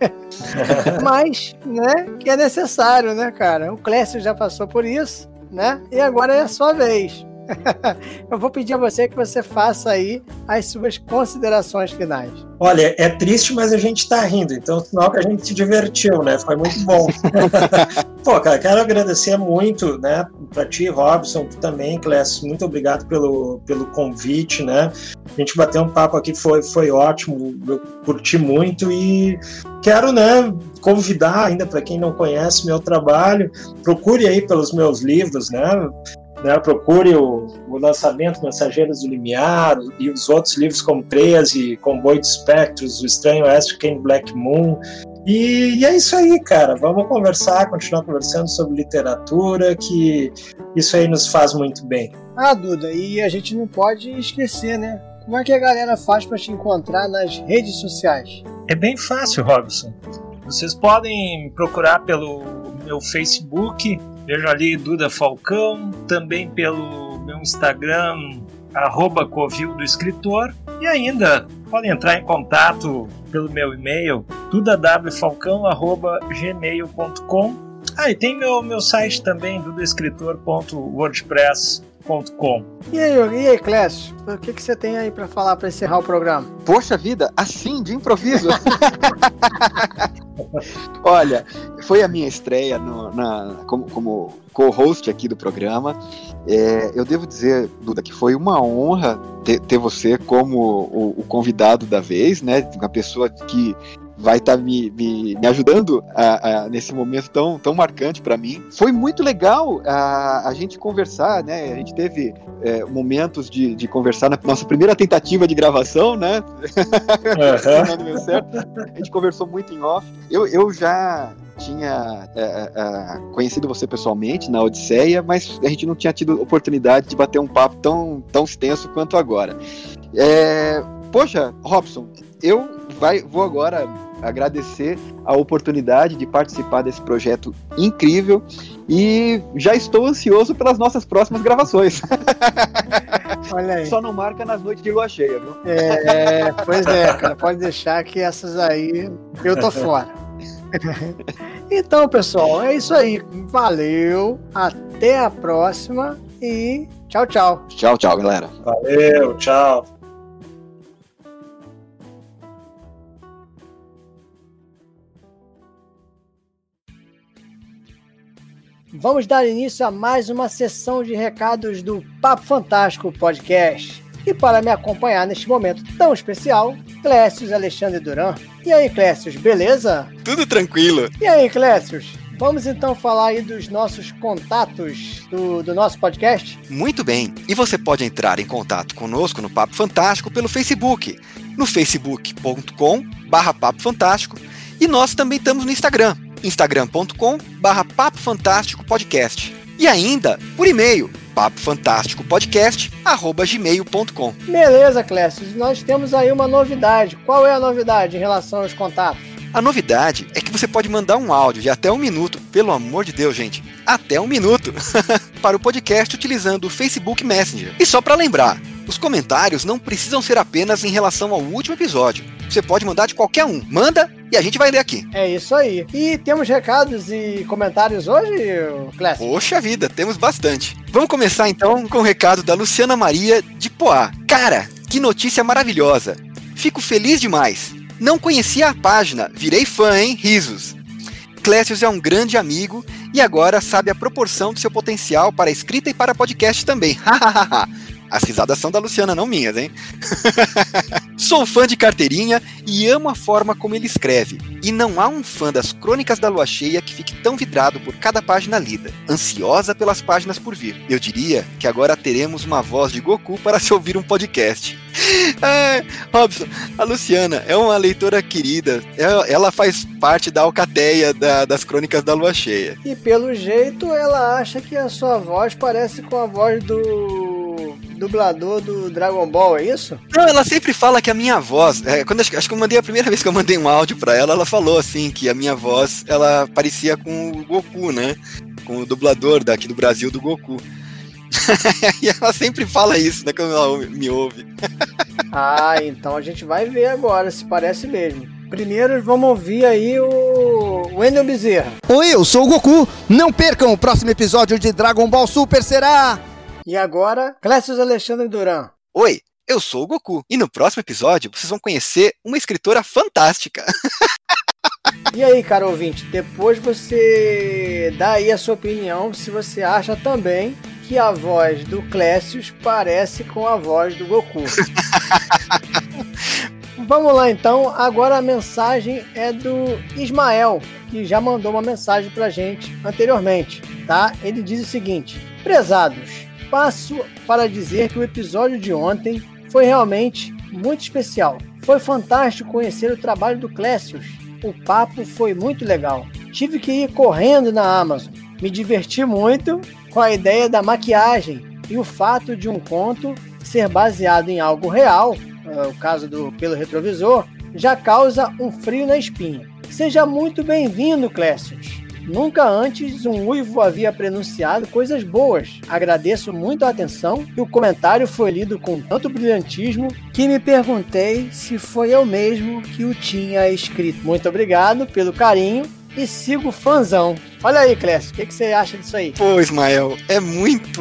[LAUGHS] mas, né, que é necessário, né, cara? O Clécio já passou por isso, né? E agora é a sua vez. [LAUGHS] eu vou pedir a você que você faça aí as suas considerações finais. Olha, é triste, mas a gente tá rindo, então sinal que a gente se divertiu, né? Foi muito bom. [LAUGHS] Pô, cara, quero agradecer muito, né, para ti, Robson, também, Clécio, muito obrigado pelo, pelo convite, né? A gente bateu um papo aqui, foi, foi ótimo, eu curti muito e quero, né, convidar ainda para quem não conhece meu trabalho, procure aí pelos meus livros, né? Né, procure o, o, lançamento Mensageiros do Limiar e os outros livros como 13, Comboio de Espectros, O Estranho Oeste, Ken Black Moon. E, e, é isso aí, cara. Vamos conversar, continuar conversando sobre literatura, que isso aí nos faz muito bem. Ah, Duda, e a gente não pode esquecer, né? Como é que a galera faz para te encontrar nas redes sociais? É bem fácil, Robson. Vocês podem procurar pelo meu Facebook, Vejo ali Duda Falcão, também pelo meu Instagram, arroba Covil do Escritor, e ainda podem entrar em contato pelo meu e-mail, dudawfalcão.gmail.com. Ah, e tem meu, meu site também, dudaescritor.wordpress.com e aí, e aí, Clécio? O que, que você tem aí para falar para encerrar o programa? Poxa vida, assim, de improviso. [LAUGHS] Olha, foi a minha estreia no, na, como, como co-host aqui do programa. É, eu devo dizer, Duda, que foi uma honra ter, ter você como o, o, convidado da vez, né? Uma pessoa que vai estar tá me, me, me, ajudando a, a, nesse momento tão, tão marcante para mim. Foi muito legal a, a gente conversar, né? A gente teve é, momentos de, de conversar na nossa primeira tentativa de gravação, né? Uhum. [LAUGHS] A gente conversou muito em off. Eu, eu já tinha é, é, é, conhecido você pessoalmente na Odisseia, mas a gente não tinha tido oportunidade de bater um papo tão, tão extenso quanto agora. É, poxa, Robson, eu vai, vou agora agradecer a oportunidade de participar desse projeto incrível e já estou ansioso pelas nossas próximas gravações. [LAUGHS] Olha aí. Só não marca nas noites de lua cheia, viu? É, pois é, cara, pode deixar que essas aí eu tô fora. [LAUGHS] Então, pessoal, é isso aí. Valeu, até a próxima e tchau, tchau. Tchau, tchau, galera. Valeu, tchau. Vamos dar início a mais uma sessão de recados do Papo Fantástico Podcast. E para me acompanhar neste momento tão especial, Clécius Alexandre Duran. E aí, Clécius, beleza? Tudo tranquilo. E aí, Clécius? Vamos então falar aí dos nossos contatos do, do, nosso podcast? Muito bem. E você pode entrar em contato conosco no Papo Fantástico pelo Facebook, no facebook.com barra Papo Fantástico. E nós também estamos no Instagram, instagram.com barra Papo Fantástico Podcast. E ainda por e-mail, papofantásticopodcast.gmail.com Beleza, Clécio. Nós temos aí uma novidade. Qual é a novidade em relação aos contatos? A novidade é que você pode mandar um áudio de até um minuto, pelo amor de Deus, gente, até um minuto, [LAUGHS] para o podcast utilizando o Facebook Messenger. E só para lembrar, os comentários não precisam ser apenas em relação ao último episódio. Você pode mandar de qualquer um. Manda e a gente vai ler aqui. É isso aí. E temos recados e comentários hoje, Clécio? Poxa vida, temos bastante. Vamos começar então com o recado da Luciana Maria de Poá. Cara, que notícia maravilhosa. Fico feliz demais. Não conhecia a página, virei fã, hein? Risos. Clécio é um grande amigo e agora sabe a proporção do seu potencial para escrita e para podcast também. [LAUGHS] As risadas são da Luciana, não minhas, hein? [LAUGHS] Sou fã de carteirinha e amo a forma como ele escreve. E não há um fã das Crônicas da Lua Cheia que fique tão vidrado por cada página lida, ansiosa pelas páginas por vir. Eu diria que agora teremos uma voz de Goku para se ouvir um podcast. É, [LAUGHS] Robson, a Luciana é uma leitora querida. Ela faz parte da alcateia da, das crônicas da lua cheia. E pelo jeito ela acha que a sua voz parece com a voz do dublador do Dragon Ball, é isso? Não, ela sempre fala que a minha voz. É, quando acho, acho, que eu mandei a primeira vez que eu mandei um áudio pra ela, ela falou assim que a minha voz ela parecia com o Goku, né? com o dublador daqui do Brasil do Goku. [LAUGHS] e ela sempre fala isso, né, quando ela me ouve. [LAUGHS] ah, então a gente vai ver agora se parece mesmo. Primeiro vamos ouvir aí o Wendel Bezerra. Oi, eu sou o Goku. Não percam o próximo episódio de Dragon Ball Super será. E agora, Clécio Alexandre Duran. Oi, eu sou o Goku. E no próximo episódio vocês vão conhecer uma escritora fantástica. [LAUGHS] E aí, cara ouvinte, depois você dá aí a sua opinião se você acha também que a voz do Clécius parece com a voz do Goku. [LAUGHS] Vamos lá então, agora a mensagem é do Ismael, que já mandou uma mensagem pra gente anteriormente, tá? Ele diz o seguinte: Prezados, passo para dizer que o episódio de ontem foi realmente muito especial. Foi fantástico conhecer o trabalho do Clécius. O papo foi muito legal. Tive que ir correndo na Amazon. Me diverti muito com a ideia da maquiagem e o fato de um conto ser baseado em algo real, é, o caso do pelo retrovisor, já causa um frio na espinha. Seja muito bem-vindo, Clécius. Nunca antes um uivo havia pronunciado coisas boas. Agradeço muito a atenção e o comentário foi lido com tanto brilhantismo que me perguntei se foi eu mesmo que o tinha escrito. Muito obrigado pelo carinho e sigo fãzão. Olha aí, Clécio, o que, que, você acha disso aí? Pô, Ismael, é muito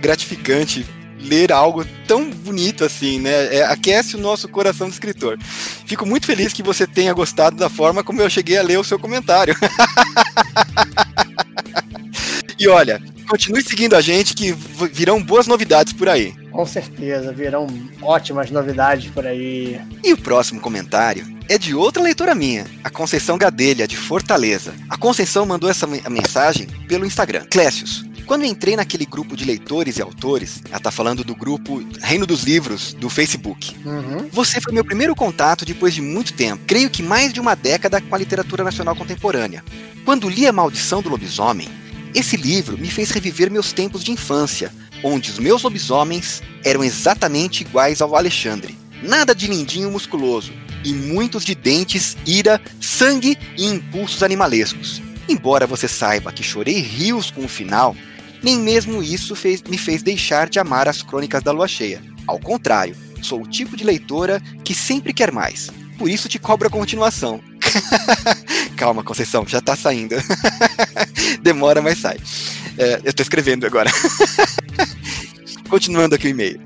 gratificante ler algo tão bonito assim, né? É, aquece o nosso coração de escritor. Fico muito feliz que você tenha gostado da forma como eu cheguei a ler o seu comentário. [LAUGHS] e olha, continue seguindo a gente que virão boas novidades por aí. Com certeza, virão ótimas novidades por aí. E o próximo comentário é de outra leitora minha, a Conceição Gadelha, de Fortaleza. A Conceição mandou essa mensagem pelo Instagram. Clécius, quando entrei naquele grupo de leitores e autores, ela tá falando do grupo Reino dos Livros, do Facebook. Uhum. Você foi meu primeiro contato depois de muito tempo, creio que mais de uma década com a literatura nacional contemporânea. Quando li A Maldição do Lobisomem, esse livro me fez reviver meus tempos de infância, onde os meus lobisomens eram exatamente iguais ao Alexandre. Nada de lindinho musculoso, e muitos de dentes, ira, sangue e impulsos animalescos. Embora você saiba que chorei rios com o final, nem mesmo isso fez, me fez deixar de amar as crônicas da lua cheia. Ao contrário, sou o tipo de leitora que sempre quer mais. Por isso te cobro a continuação. [LAUGHS] Calma, Conceição, já tá saindo. [LAUGHS] Demora, mas sai. É, eu tô escrevendo agora. [LAUGHS] Continuando aqui o e-mail.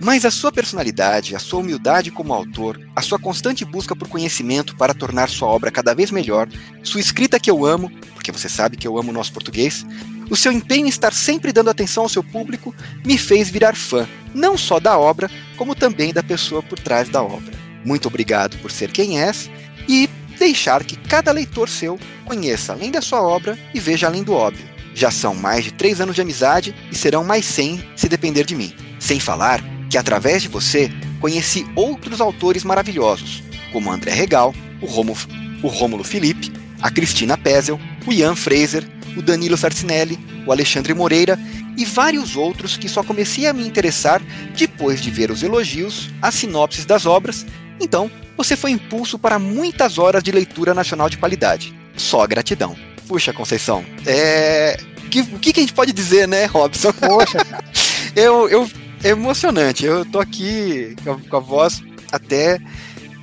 Mas a sua personalidade, a sua humildade como autor, a sua constante busca por conhecimento para tornar sua obra cada vez melhor, sua escrita que eu amo, porque você sabe que eu amo o nosso português, o seu empenho em estar sempre dando atenção ao seu público me fez virar fã, não só da obra, como também da pessoa por trás da obra. Muito obrigado por ser quem és e deixar que cada leitor seu conheça além da sua obra e veja além do óbvio. Já são mais de três anos de amizade e serão mais cem se depender de mim. Sem falar que através de você conheci outros autores maravilhosos, como André Regal, o Rômulo, o Rômulo Felipe, a Cristina Pezel, o Ian Fraser, o Danilo Sarcinelli, o Alexandre Moreira e vários outros que só comecei a me interessar depois de ver os elogios, as sinopses das obras. Então, você foi impulso para muitas horas de leitura nacional de qualidade. Só gratidão. Puxa, Conceição, é. O que, que a gente pode dizer, né, Robson? Poxa. [LAUGHS] eu, eu, é emocionante. Eu tô aqui com a, com a voz até.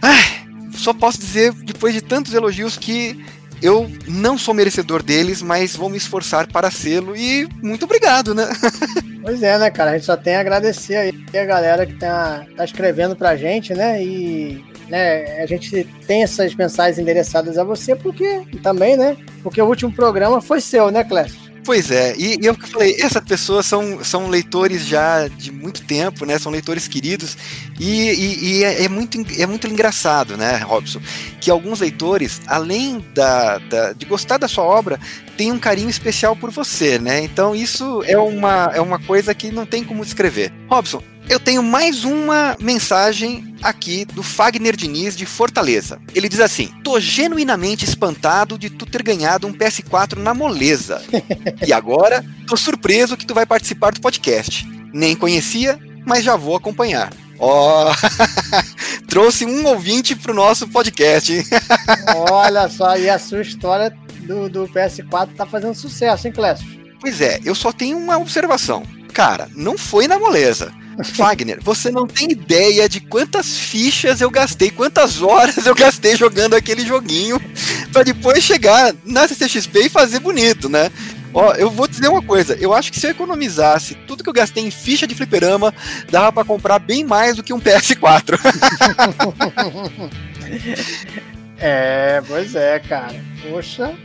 Ai, só posso dizer, depois de tantos elogios, que eu não sou merecedor deles, mas vou me esforçar para sê-lo e muito obrigado, né? [LAUGHS] Pois é, né, cara? A gente só tem a agradecer aí a galera que tá, tá escrevendo pra gente, né? E né, a gente tem essas mensagens endereçadas a você porque também, né? Porque o último programa foi seu, né, Clécio? Pois é, e, e eu falei, essas pessoas são, são leitores já de muito tempo, né? São leitores queridos, e, e, e é, é, muito, é muito engraçado, né, Robson? Que alguns leitores, além da, da, de gostar da sua obra, têm um carinho especial por você, né? Então isso é uma, é uma coisa que não tem como descrever. Robson, eu tenho mais uma mensagem aqui do Fagner Diniz de Fortaleza. Ele diz assim: Tô genuinamente espantado de tu ter ganhado um PS4 na moleza. [LAUGHS] e agora tô surpreso que tu vai participar do podcast. Nem conhecia, mas já vou acompanhar. Ó, oh, [LAUGHS] trouxe um ouvinte pro nosso podcast. [LAUGHS] Olha só, e a sua história do, do PS4 tá fazendo sucesso, hein, Clécio? Pois é, eu só tenho uma observação. Cara, não foi na moleza. Wagner, você não tem ideia de quantas fichas eu gastei, quantas horas eu gastei jogando aquele joguinho para depois chegar na CCXP e fazer bonito, né? Ó, eu vou dizer uma coisa, eu acho que se eu economizasse tudo que eu gastei em ficha de fliperama, dava para comprar bem mais do que um PS4. [LAUGHS] é, pois é, cara. Poxa.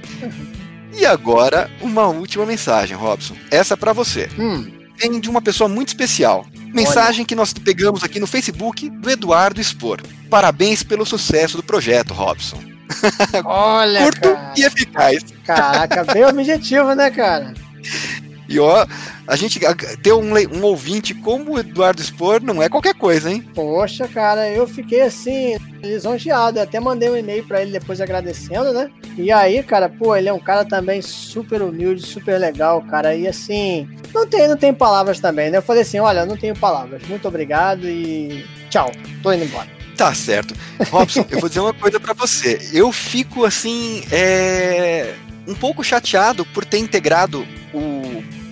E agora, uma última mensagem, Robson. Essa para você. Hum. Vem de uma pessoa muito especial. Mensagem Olha. que nós pegamos aqui no Facebook do Eduardo Expor. Parabéns pelo sucesso do projeto, Robson. [LAUGHS] Olha, Curto cara. e eficaz. Caraca, bem [LAUGHS] objetivo, né, cara? E ó, a gente ter um, um ouvinte como o Eduardo Spor não é qualquer coisa, hein? Poxa, cara, eu fiquei assim, lisonjeado. Eu até mandei um e-mail para ele depois agradecendo, né? E aí, cara, pô, ele é um cara também super humilde, super legal, cara. E assim, não tem, não tem palavras também, né? Eu falei assim: olha, não tenho palavras. Muito obrigado e tchau. Tô indo embora. Tá certo. Robson, eu vou dizer uma coisa para você. Eu fico assim, é um pouco chateado por ter integrado o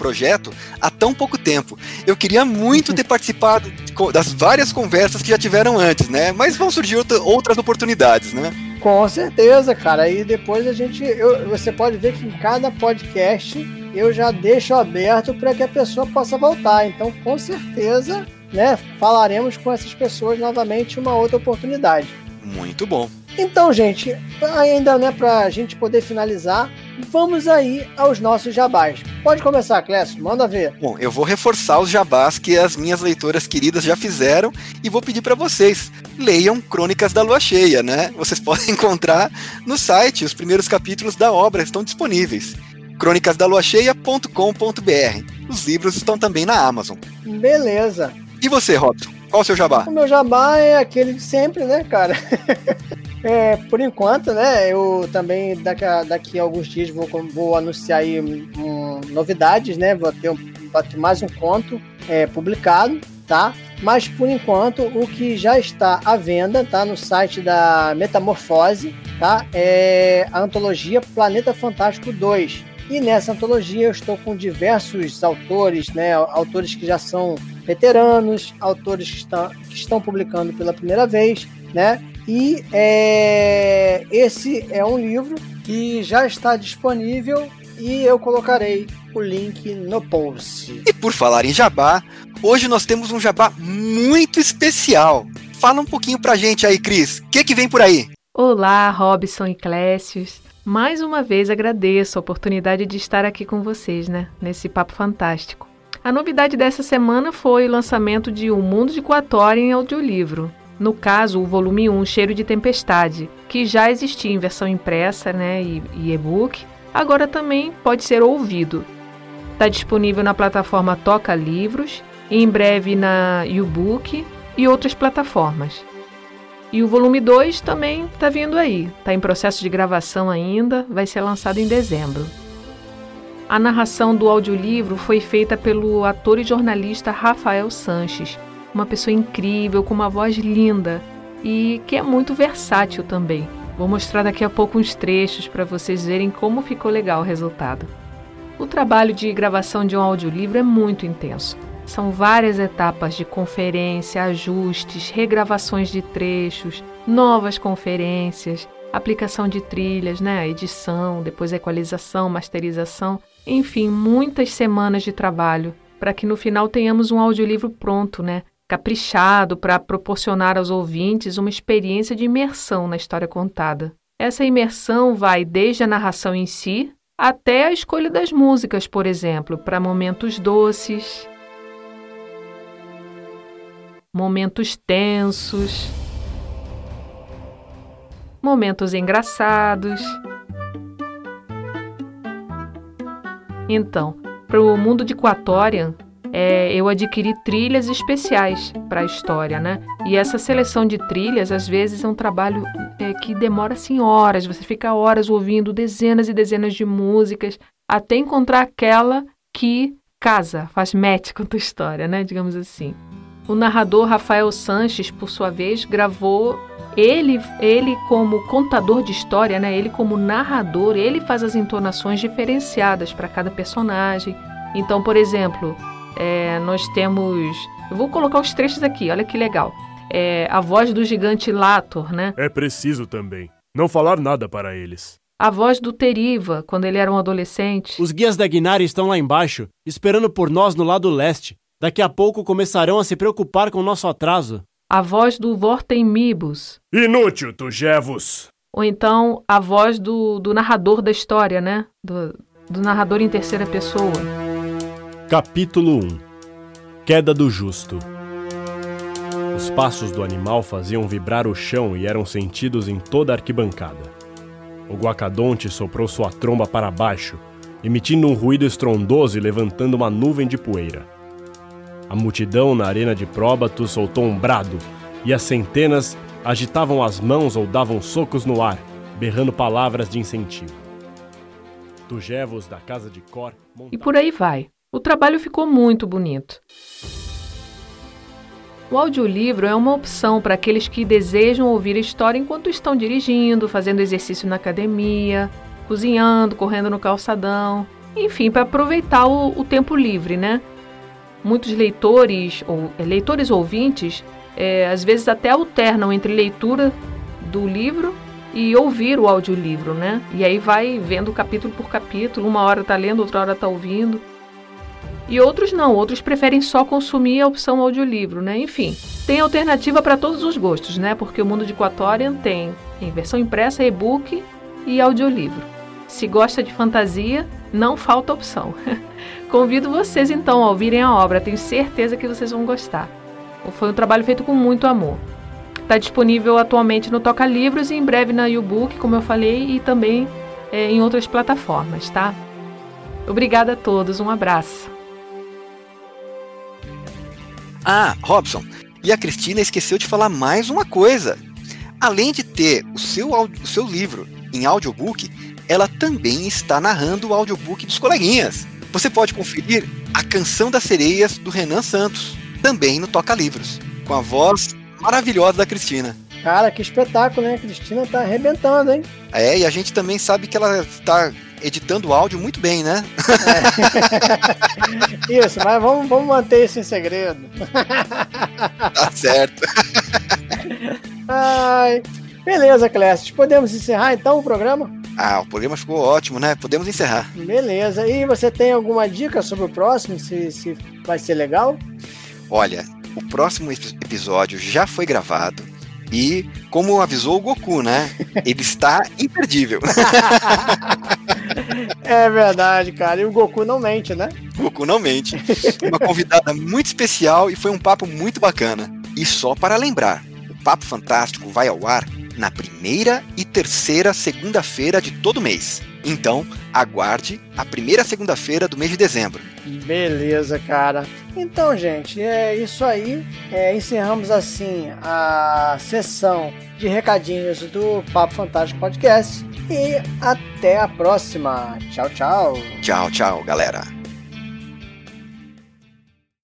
projeto há tão pouco tempo. Eu queria muito ter [LAUGHS] participado das várias conversas que já tiveram antes, né? Mas vão surgir outras oportunidades, né? Com certeza, cara. E depois a gente. Eu, você pode ver que em cada podcast eu já deixo aberto para que a pessoa possa voltar. Então, com certeza, né, falaremos com essas pessoas novamente uma outra oportunidade. Muito bom. Então, gente, ainda né, para a gente poder finalizar, vamos aí aos nossos jabás. Pode começar, Clécio, manda ver. Bom, eu vou reforçar os jabás que as minhas leitoras queridas já fizeram e vou pedir para vocês, leiam Crônicas da Lua Cheia, né? Vocês [LAUGHS] podem encontrar no site, os primeiros capítulos da obra estão disponíveis crônicasdaluacheia.com.br. Os livros estão também na Amazon. Beleza. E você, Robson? Qual o seu jabá? O meu jabá é aquele de sempre, né, cara? [LAUGHS] É, por enquanto, né? Eu também daqui a, daqui a alguns dias vou, vou anunciar aí um, novidades, né? Vou ter, um, vou ter mais um conto é, publicado, tá? Mas por enquanto o que já está à venda, tá? No site da Metamorfose, tá? É a antologia Planeta Fantástico 2. E nessa antologia eu estou com diversos autores, né? Autores que já são veteranos, autores que estão, que estão publicando pela primeira vez, né? E é, esse é um livro que já está disponível e eu colocarei o link no post. E por falar em jabá, hoje nós temos um jabá muito especial. Fala um pouquinho pra gente aí, Cris. O que, que vem por aí? Olá, Robson e Clécius. Mais uma vez agradeço a oportunidade de estar aqui com vocês, né? Nesse papo fantástico. A novidade dessa semana foi o lançamento de O Mundo de Quatória em audiolivro. No caso, o volume 1, Cheiro de Tempestade, que já existia em versão impressa né, e, e-book, agora também pode ser ouvido. Está disponível na plataforma Toca Livros em breve na YouBook e outras plataformas. E o volume 2 também está vindo aí, está em processo de gravação ainda, vai ser lançado em dezembro. A narração do audiolivro foi feita pelo ator e jornalista Rafael Sanches, uma pessoa incrível, com uma voz linda e que é muito versátil também. Vou mostrar daqui a pouco uns trechos para vocês verem como ficou legal o resultado. O trabalho de gravação de um audiolivro é muito intenso. São várias etapas de conferência, ajustes, regravações de trechos, novas conferências, aplicação de trilhas, né, edição, depois equalização, masterização, enfim, muitas semanas de trabalho para que no final tenhamos um audiolivro pronto, né, caprichado para proporcionar aos ouvintes uma experiência de imersão na história contada. Essa imersão vai desde a narração em si até a escolha das músicas, por exemplo, para momentos doces, momentos tensos, momentos engraçados. Então, para o mundo de Quatorian, é, eu adquiri trilhas especiais para a história, né? E essa seleção de trilhas, às vezes, é um trabalho é, que demora assim horas. Você fica horas ouvindo dezenas e dezenas de músicas até encontrar aquela que casa, faz match com a tua história, né? Digamos assim. O narrador Rafael Sanches, por sua vez, gravou ele, ele como contador de história, né? Ele como narrador, ele faz as entonações diferenciadas para cada personagem. Então, por exemplo, é, nós temos, eu vou colocar os trechos aqui. Olha que legal. É, a voz do gigante Lator, né? É preciso também não falar nada para eles. A voz do Teriva, quando ele era um adolescente. Os guias da Guinari estão lá embaixo, esperando por nós no lado leste. Daqui a pouco começarão a se preocupar com o nosso atraso. A voz do Vortemibus. Inútil, Tugevos! Ou então a voz do, do narrador da história, né? Do, do narrador em terceira pessoa. Capítulo 1 Queda do Justo Os passos do animal faziam vibrar o chão e eram sentidos em toda a arquibancada. O guacadonte soprou sua tromba para baixo, emitindo um ruído estrondoso e levantando uma nuvem de poeira. A multidão na arena de Próbato soltou um brado, e as centenas agitavam as mãos ou davam socos no ar, berrando palavras de incentivo. Tugevos da casa de Cor. E por aí vai. O trabalho ficou muito bonito. O audiolivro é uma opção para aqueles que desejam ouvir a história enquanto estão dirigindo, fazendo exercício na academia, cozinhando, correndo no calçadão, enfim, para aproveitar o, o, tempo livre, né? Muitos leitores ou é, leitores ouvintes é, às vezes até alternam entre leitura do livro e ouvir o audiolivro, né? E aí vai vendo capítulo por capítulo, uma hora tá lendo, outra hora tá ouvindo. E outros não, outros preferem só consumir a opção audiolivro, né? Enfim, tem alternativa para todos os gostos, né? Porque o mundo de Quatorian tem em versão impressa, e-book e audiolivro. Se gosta de fantasia, não falta opção. [LAUGHS] Convido vocês então a ouvirem a obra, tenho certeza que vocês vão gostar. Foi um trabalho feito com muito amor. Está disponível atualmente no Toca Livros e em breve na YouBook, como eu falei, e também é, em outras plataformas, tá? Obrigada a todos, um abraço. Ah, Robson, e a Cristina esqueceu de falar mais uma coisa. Além de ter o seu, o seu livro em audiobook, ela também está narrando o audiobook dos coleguinhas. Você pode conferir A Canção das Sereias do Renan Santos, também no Toca Livros, com a voz maravilhosa da Cristina. Cara, que espetáculo, né? A Cristina tá arrebentando, hein? É, e a gente também sabe que ela está editando áudio muito bem, né? É. [LAUGHS] Isso, mas vamos, vamos manter isso em segredo. [LAUGHS] Tá certo. Ai. Beleza, Clécio. Podemos encerrar então o programa? Ah, o programa ficou ótimo, né? Podemos encerrar. Beleza. E você tem alguma dica sobre o próximo? Se, se vai ser legal? Olha, o próximo episódio já foi gravado. E, como avisou o Goku, né? [LAUGHS] Ele está imperdível. É verdade, cara. E o Goku não mente, né? O Goku não mente. Uma convidada muito especial e foi um papo muito bacana. E só para lembrar, o Papo Fantástico vai ao ar na primeira e terceira segunda-feira de todo mês. Então, aguarde a primeira segunda-feira do mês de dezembro. Beleza, cara. Então, gente, é isso aí. É, encerramos assim a sessão de recadinhos do Papo Fantástico Podcast. E até a próxima. Tchau, tchau. Tchau, tchau, galera.